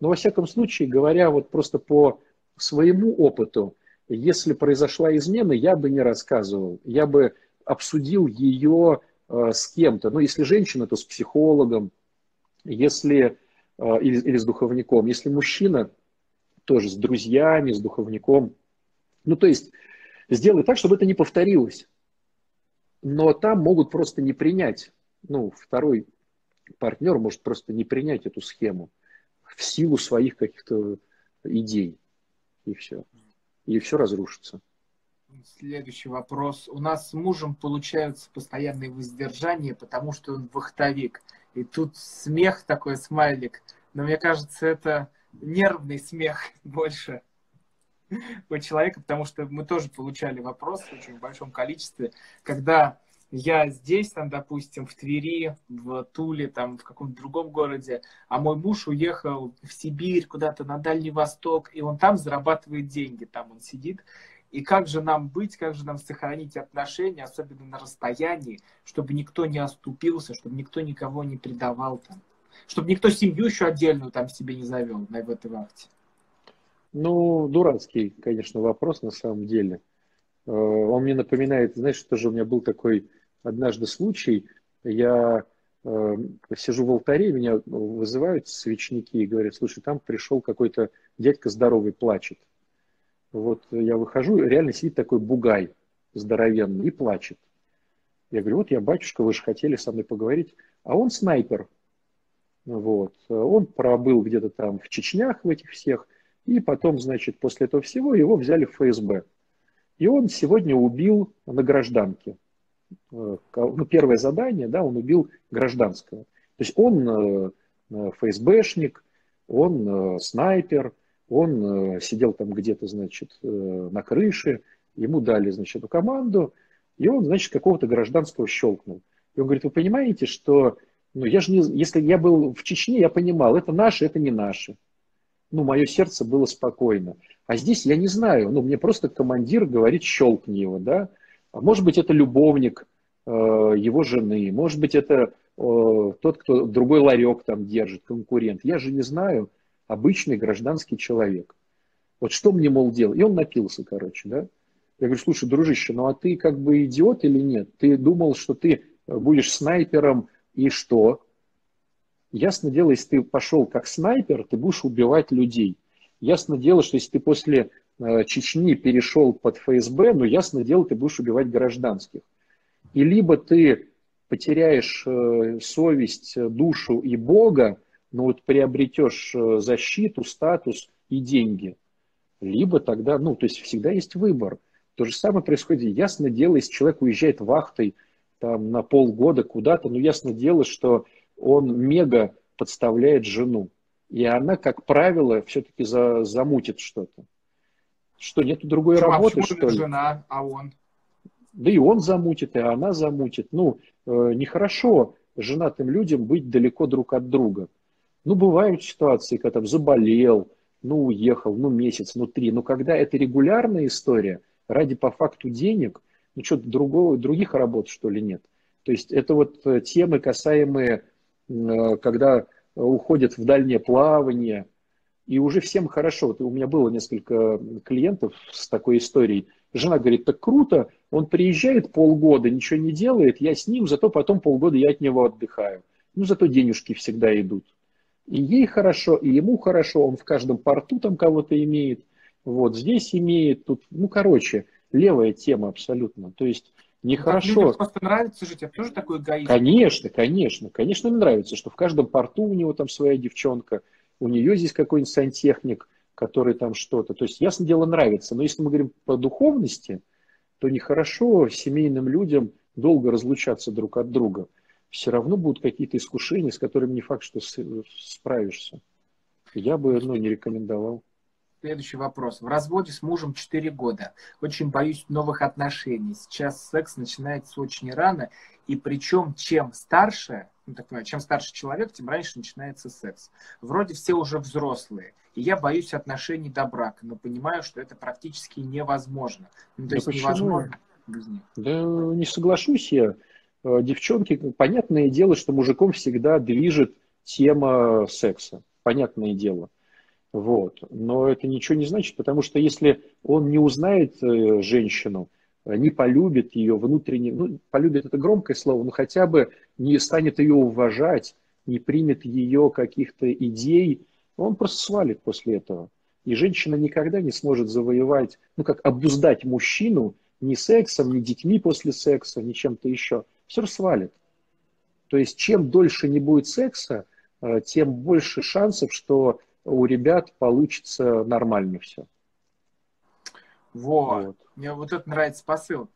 Но во всяком случае, говоря вот просто по своему опыту, если произошла измена, я бы не рассказывал, я бы обсудил ее э, с кем-то. Ну, если женщина, то с психологом, если э, или, или с духовником. Если мужчина, тоже с друзьями, с духовником. Ну, то есть сделай так, чтобы это не повторилось. Но там могут просто не принять. Ну, второй партнер может просто не принять эту схему в силу своих каких-то идей. И все и все разрушится. Следующий вопрос. У нас с мужем получаются постоянные воздержания, потому что он вахтовик. И тут смех такой, смайлик. Но мне кажется, это нервный смех больше у человека, потому что мы тоже получали вопросы в очень большом количестве, когда я здесь, там, допустим, в Твери, в Туле, там, в каком-то другом городе, а мой муж уехал в Сибирь, куда-то на Дальний Восток, и он там зарабатывает деньги, там он сидит. И как же нам быть, как же нам сохранить отношения, особенно на расстоянии, чтобы никто не оступился, чтобы никто никого не предавал там, чтобы никто семью еще отдельную там себе не завел на, этой вахте? Ну, дурацкий, конечно, вопрос на самом деле. Э, он мне напоминает, знаешь, тоже у меня был такой однажды случай, я э, сижу в алтаре, меня вызывают свечники и говорят, слушай, там пришел какой-то дядька здоровый, плачет. Вот я выхожу, реально сидит такой бугай здоровенный и плачет. Я говорю, вот я батюшка, вы же хотели со мной поговорить. А он снайпер. Вот. Он пробыл где-то там в Чечнях в этих всех. И потом, значит, после этого всего его взяли в ФСБ. И он сегодня убил на гражданке. Э, ну, первое задание, да, он убил гражданского. То есть он э, э, ФСБшник, он снайпер, он сидел там где-то, значит, на крыше, ему дали, значит, эту команду, и он, значит, какого-то гражданского щелкнул. И он говорит, вы понимаете, что, ну, я же не, если я был в Чечне, я понимал, это наши, это не наши. Ну, мое сердце было спокойно. А здесь я не знаю, ну, мне просто командир говорит, щелкни его, да, а может быть, это любовник э, его жены, может быть, это э, тот, кто другой ларек там держит, конкурент. Я же не знаю, обычный гражданский человек. Вот что мне, мол, делать? И он напился, короче, да. Я говорю, слушай, дружище, ну а ты как бы идиот или нет? Ты думал, что ты будешь снайпером и что? Ясно дело, если ты пошел как снайпер, ты будешь убивать людей. Ясно дело, что если ты после э, Чечни перешел под ФСБ, ну, ясно дело, ты будешь убивать гражданских. И либо ты потеряешь э, совесть, душу и Бога, но вот приобретешь защиту, статус и деньги. Либо тогда, ну, то есть всегда есть выбор. То же самое происходит, ясно дело, если человек уезжает вахтой там, на полгода куда-то, ну, ясно дело, что он мега подставляет жену. И она, как правило, все-таки за, замутит что-то. Что, нет другой Чего, работы, а что ли? жена, а он? Да и он замутит, и она замутит. Ну, э, нехорошо женатым людям быть далеко друг от друга. Ну, бывают ситуации, когда там заболел, ну, уехал, ну, месяц, ну, три. Но когда это регулярная история, ради по факту денег, ну, что-то другого, других работ, что ли, нет. То есть это вот э, темы, касаемые, когда уходят в дальнее плавание, и уже всем хорошо. Вот у меня было несколько клиентов с такой историей. Жена говорит, так круто, он приезжает полгода, ничего не делает, я с ним, зато потом полгода я от него отдыхаю. Ну, зато денежки всегда идут. И ей хорошо, и ему хорошо, он в каждом порту там кого-то имеет, вот здесь имеет, тут, ну, короче, левая тема абсолютно. То есть Нехорошо. Людям просто нравится жить, это тоже такой эгоизм. Конечно, конечно. Конечно, мне нравится, что в каждом порту у него там своя девчонка, у нее здесь какой-нибудь сантехник, который там что-то. То есть, ясно дело, нравится. Но если мы говорим по духовности, то нехорошо семейным людям долго разлучаться друг от друга. Все равно будут какие-то искушения, с которыми не факт, что справишься. Я бы ну, не рекомендовал. Следующий вопрос. В разводе с мужем 4 года. Очень боюсь новых отношений. Сейчас секс начинается очень рано. И причем, чем старше, ну, так понимаю, чем старше человек, тем раньше начинается секс. Вроде все уже взрослые. И я боюсь отношений до брака, но понимаю, что это практически невозможно. Ну, то да есть почему? невозможно без них. Да не соглашусь я. Э, девчонки, понятное дело, что мужиком всегда движет тема секса. Понятное дело. Вот. Но это ничего не значит, потому что если он не узнает э, женщину, э, не полюбит ее внутренне, ну, полюбит это громкое слово, но хотя бы не станет ее уважать, не примет ее каких-то идей, он просто свалит после этого. И женщина никогда не сможет завоевать, ну как обуздать мужчину ни сексом, ни детьми после секса, ни чем-то еще. Все свалит. То есть чем дольше не будет секса, э, тем больше шансов, что у ребят получится нормально все. Вот. вот. Мне вот это нравится посыл.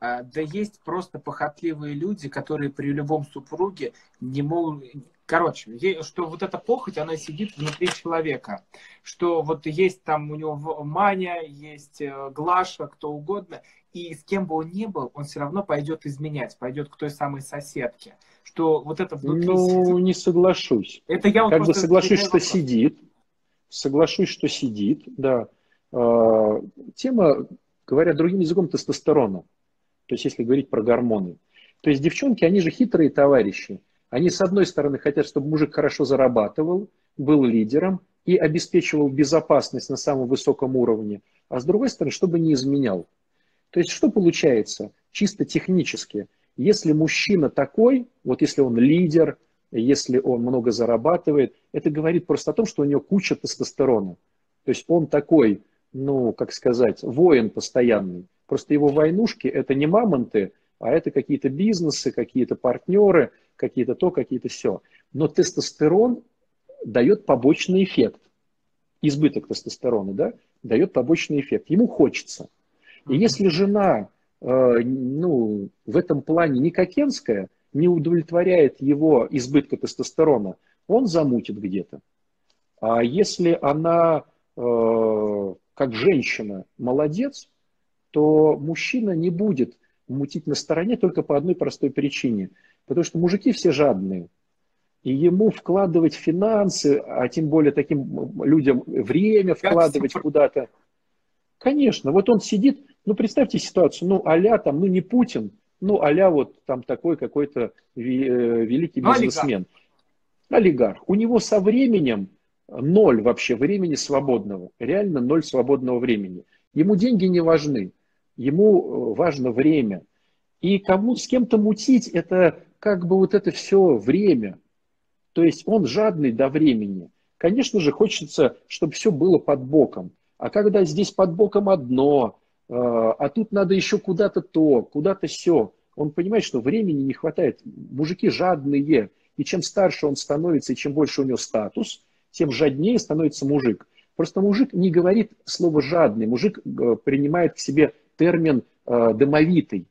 А, да есть просто похотливые люди, которые при любом супруге не могут... Короче, что вот эта похоть, она сидит внутри человека. Что вот есть там у него Маня, есть э, Глаша, кто угодно. И с кем бы он ни был, он все равно пойдет изменять, пойдет к той самой соседке. Что вот это внутри Ну, сидит. не соглашусь. Это я вот как бы соглашусь, что сидит, соглашусь, что сидит, да. А, тема, говоря другим языком, тестостерона. То есть, если говорить про гормоны. То есть, девчонки, они же хитрые товарищи. Они, с одной стороны, хотят, чтобы мужик хорошо зарабатывал, был лидером и обеспечивал безопасность на самом высоком уровне, а с другой стороны, чтобы не изменял. То есть, что получается? Чисто технически. Если мужчина такой, вот если он лидер, если он много зарабатывает, это говорит просто о том, что у него куча тестостерона. То есть он такой, ну, как сказать, воин постоянный. Просто его войнушки это не мамонты, а это какие-то бизнесы, какие-то партнеры, какие-то то, какие-то все. Но тестостерон дает побочный эффект. Избыток тестостерона, да, дает побочный эффект. Ему хочется. И если жена, э, ну, в этом плане не кокенская, не удовлетворяет его избытка тестостерона, он замутит где-то. А если она, э, как женщина, молодец, то мужчина не будет мутить на стороне только по одной простой причине. Потому что мужики все жадные. И ему вкладывать финансы, а тем более таким людям время вкладывать куда-то. Конечно, вот он сидит, ну представьте ситуацию, ну а там, ну не Путин, ну, а вот там такой какой-то э, великий бизнесмен. Олигарх. олигарх. У него со временем ноль вообще времени свободного. Реально ноль свободного времени. Ему деньги не важны. Ему э, важно время. И кому с кем-то мутить, это как бы вот это все время. То есть он жадный до времени. конечно же, хочется, чтобы все было под боком. А когда здесь под боком одно, а тут надо еще куда-то то, куда-то все, он понимает, что времени не хватает. Мужики жадные, и чем старше он становится, и чем больше у него статус, тем жаднее становится мужик. Просто мужик не говорит слово «жадный», мужик э, принимает к себе термин э, «домовитый».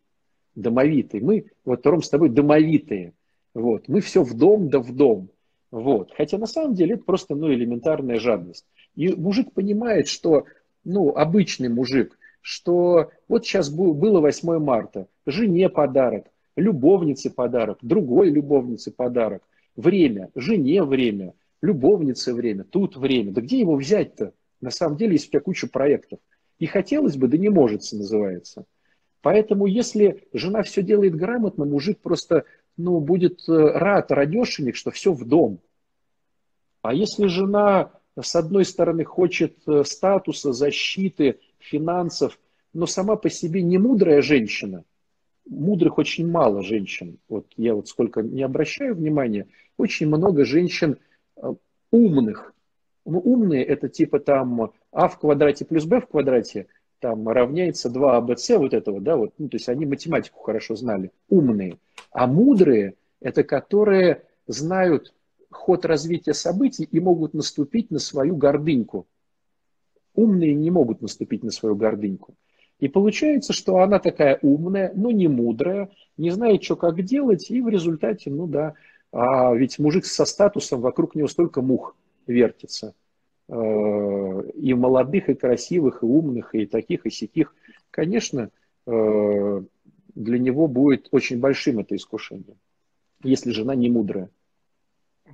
Домовитый. Мы, вот, Ром, с тобой домовитые. Вот. Мы все в дом да в дом. Вот. Хотя на самом деле это просто ну, элементарная жадность. И мужик понимает, что, ну, обычный мужик, что вот сейчас было 8 марта, жене подарок, любовнице подарок, другой любовнице подарок, время, жене время, любовнице время, тут время. Да где его взять-то? На самом деле есть у тебя куча проектов. И хотелось бы, да не может, называется. Поэтому если жена все делает грамотно, мужик просто ну, будет э, рад, радешенек, что все в дом. А если жена, с одной стороны, хочет э, статуса, защиты, финансов, но сама по себе не мудрая женщина, мудрых очень мало женщин, вот я вот сколько не обращаю внимания, очень много женщин э, умных. Ну, умные это типа там а в квадрате плюс b в квадрате там равняется 2 абц вот этого, да, вот, ну, то есть они математику хорошо знали, умные. А мудрые это которые знают ход развития событий и могут наступить на свою гордыньку. Умные не могут наступить на свою гордыньку. И получается, что она такая умная, но не мудрая, не знает, что как делать, и в результате, ну да, а ведь мужик со статусом, вокруг него столько мух вертится. Э, и молодых, и красивых, и умных, и таких, и сяких. Конечно, э, для него будет очень большим это искушение, если жена не мудрая.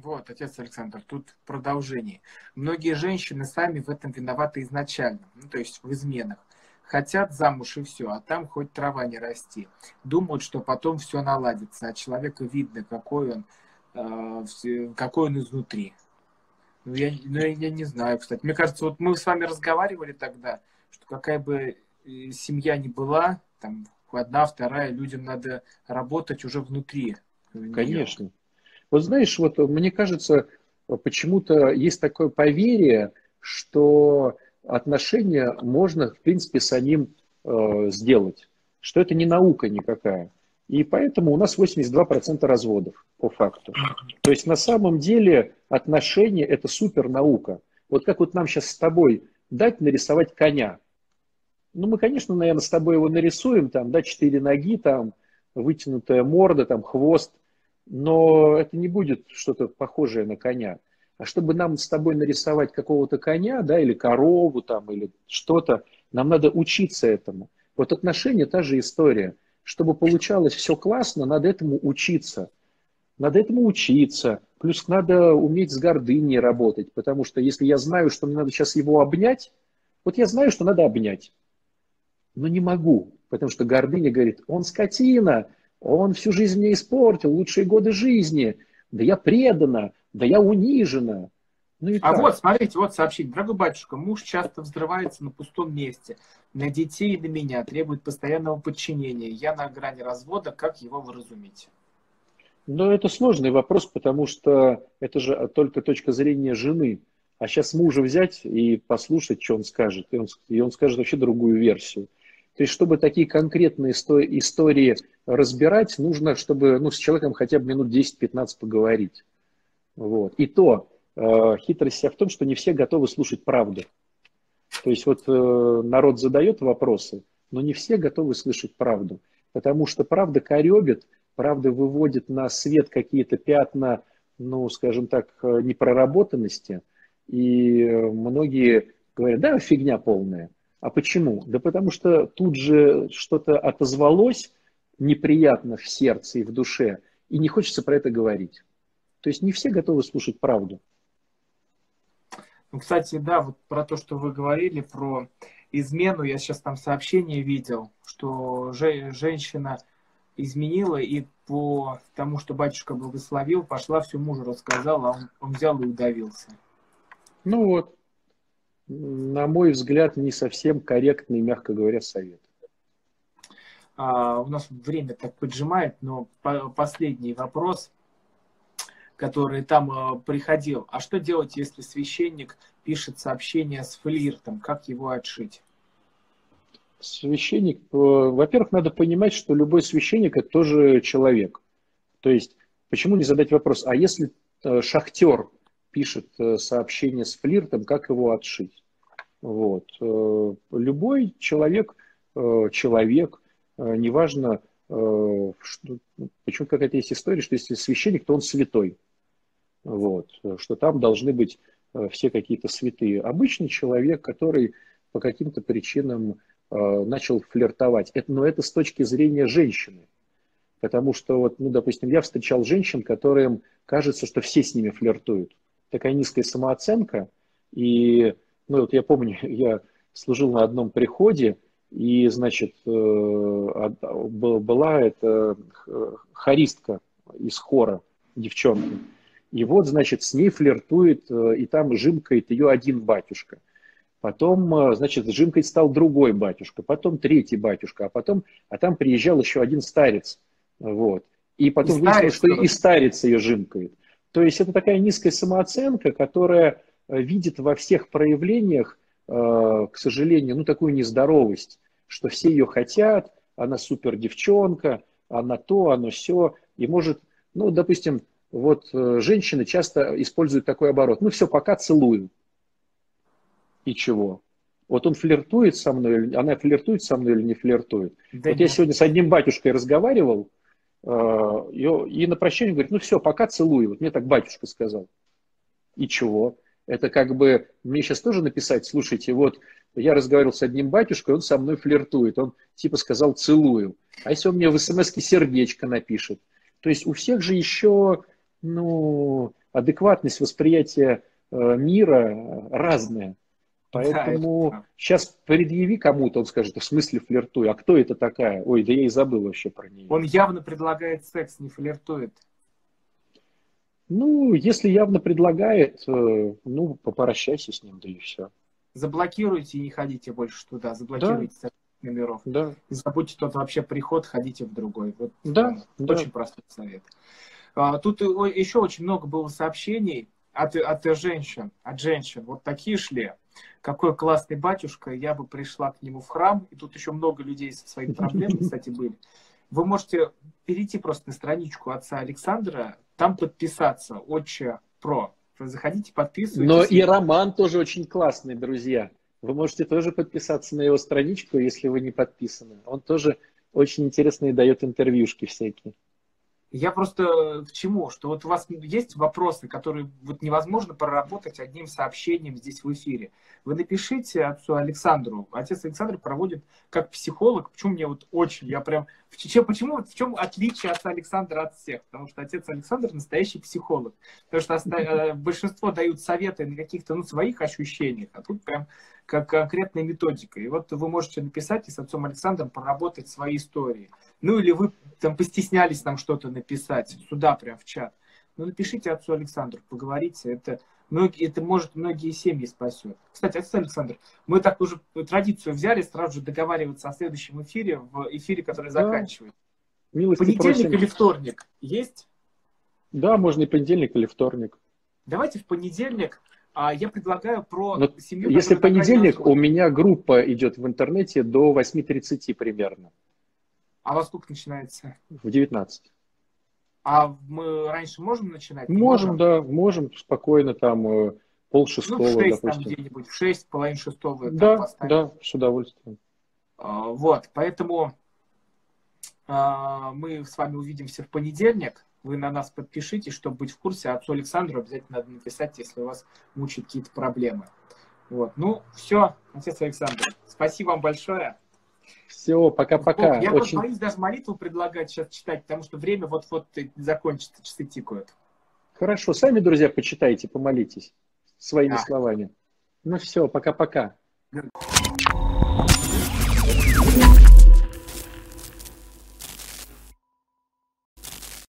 Вот, отец Александр, тут продолжение. Многие женщины сами в этом виноваты изначально, ну, то есть в изменах. Хотят замуж и все, а там хоть трава не расти. Думают, что потом все наладится, а человека видно, какой он, э, какой он изнутри. Ну я, ну, я не знаю, кстати. Мне кажется, вот мы с вами разговаривали тогда, что какая бы э, семья ни была, там одна, вторая, людям надо работать уже внутри. Конечно. Вот знаешь, вот мне кажется, почему-то есть такое поверье, что отношения можно, в принципе, самим э, сделать, что это не наука никакая. И поэтому у нас 82% разводов по факту. То есть на самом деле отношения – это супер наука. Вот как вот нам сейчас с тобой дать нарисовать коня. Ну, мы, конечно, наверное, с тобой его нарисуем, там, да, четыре ноги, там, вытянутая морда, там, хвост, но это не будет что-то похожее на коня. А чтобы нам с тобой нарисовать какого-то коня, да, или корову там, или что-то, нам надо учиться этому. Вот отношения та же история. Чтобы получалось все классно, надо этому учиться. Надо этому учиться. Плюс надо уметь с гордыней работать, потому что если я знаю, что мне надо сейчас его обнять, вот я знаю, что надо обнять, но не могу, потому что гордыня говорит, он скотина, он всю жизнь мне испортил, лучшие годы жизни, да я предана, да я унижена. Ну а как? вот, смотрите, вот сообщение. Дорогой батюшка, муж часто взрывается на пустом месте, на детей и на меня, требует постоянного подчинения. Я на грани развода, как его выразумить? Ну, это сложный вопрос, потому что это же только точка зрения жены. А сейчас мужа взять и послушать, что он скажет. И он, и он скажет вообще другую версию. То есть, чтобы такие конкретные истории разбирать, нужно, чтобы ну, с человеком хотя бы минут 10-15 поговорить. Вот. И то, э, хитрость вся в том, что не все готовы слушать правду. То есть вот э, народ задает вопросы, но не все готовы слышать правду. Потому что правда коребит, правда выводит на свет какие-то пятна, ну, скажем так, э, непроработанности. И многие говорят, да, фигня полная. А почему? Да потому что тут же что-то отозвалось неприятно в сердце и в душе, и не хочется про это говорить. То есть не все готовы слушать правду. Ну, кстати, да, вот про то, что вы говорили, про измену, я сейчас там сообщение видел, что же, женщина изменила и по тому, что батюшка благословил, пошла всю мужу рассказала, а он, он взял и удавился. Ну вот, на мой взгляд, не совсем корректный, мягко говоря, совет. А, у нас время так поджимает, но по последний вопрос. который там э, приходил. А что делать, если священник пишет сообщение с флиртом? Как его отшить? Священник, э, во-первых, надо понимать, что любой священник это тоже человек. То есть, почему не задать вопрос, а если э, шахтер пишет э, сообщение с флиртом, как его отшить? Вот. Любой человек, человек, неважно, э, что, почему какая-то есть история, что если священник, то он святой. Вот, что там должны быть э, все какие-то святые. Обычный человек, который по каким-то причинам э, начал флиртовать. Это, но это с точки зрения женщины. Потому что, вот, ну, допустим, я встречал женщин, которым кажется, что все с ними флиртуют. Такая низкая самооценка. И, ну, вот я помню, я служил на одном приходе, и, значит, э, была эта хористка из хора, девчонка. И вот, значит, с ней флиртует, э, и там жимкает ее один батюшка. Потом, э, значит, жимкой стал другой батюшка, потом третий батюшка, а потом, а там приезжал еще один старец. Вот. И потом и выяснилось, что и старец ее жимкает. То есть это такая низкая самооценка, которая видит во всех проявлениях, к сожалению, ну такую нездоровость, что все ее хотят, она супер девчонка, она то, она все, и может, ну, допустим, вот э, женщины часто используют такой оборот. Ну все, пока целую. И чего? Вот он флиртует со мной, она флиртует со мной или не флиртует. Да вот нет. я сегодня с одним батюшкой разговаривал, э, и на прощание говорит, ну все, пока целую. Вот мне так батюшка сказал. И чего? Это как бы, мне сейчас тоже написать, слушайте, вот я разговаривал с одним батюшкой, он со мной флиртует, он типа сказал целую. А если он мне в смс сердечко напишет? То есть у всех же еще ну, адекватность восприятия э, мира разная. Поэтому да, сейчас предъяви кому-то, он скажет, в смысле флиртуй, а кто это такая? Ой, да я и забыл вообще про нее. Он явно предлагает секс, не флиртует. Ну, если явно предлагает, э, ну, попрощайся с ним, да и все. Заблокируйте и не ходите больше туда, заблокируйте да. номеров. Да. Забудьте тот вообще приход, ходите в другой. Вот, да, да. Очень простой совет. А, тут еще очень много было сообщений от, от женщин, от женщин. Вот такие шли. Какой классный батюшка, я бы пришла к нему в храм. И тут еще много людей со своими проблемами, кстати, были. Вы можете перейти просто на страничку отца Александра, там подписаться, отче про. Заходите, подписывайтесь. Но и Роман тоже очень классный, друзья. Вы можете тоже подписаться на его страничку, если вы не подписаны. Он тоже очень интересные дает интервьюшки всякие. Я просто к чему? Что вот у вас есть вопросы, которые вот невозможно проработать одним сообщением здесь в эфире. Вы напишите отцу Александру. Отец Александр проводит как психолог. Почему мне вот очень, я прям... В чем, почему, в чем отличие отца Александра от всех? Потому что отец Александр настоящий психолог. Потому что э, большинство дают советы на каких-то ну, своих ощущениях, а тут прям как конкретная методика. И вот вы можете написать и с отцом Александром проработать свои истории. Ну или вы там постеснялись нам что-то написать сюда прям в чат. Ну напишите отцу Александру, поговорите. Это, многие, это может многие семьи спасет. Кстати, отец Александр, мы так уже традицию взяли сразу же договариваться о следующем эфире, в эфире, который да. заканчивается. Милости понедельник просим. или вторник есть? Да, можно и понедельник или вторник. Давайте в понедельник а я предлагаю про Но семью. Если понедельник, у меня группа идет в интернете до 8.30 примерно. А во сколько начинается? В 19. А мы раньше можем начинать? Можем, можем, да, можем спокойно там э, пол шестого, ну, в 6 допустим. там где-нибудь, в 6, половину шестого. Да, поставим. да, с удовольствием. А, вот, поэтому а, мы с вами увидимся в понедельник вы на нас подпишитесь, чтобы быть в курсе. Отцу Александру обязательно надо написать, если у вас мучают какие-то проблемы. Вот. Ну, все, отец Александр, спасибо вам большое. Все, пока-пока. Я Очень... вот боюсь даже молитву предлагать сейчас читать, потому что время вот-вот закончится, часы тикают. Хорошо, сами, друзья, почитайте, помолитесь своими а. словами. Ну все, пока-пока.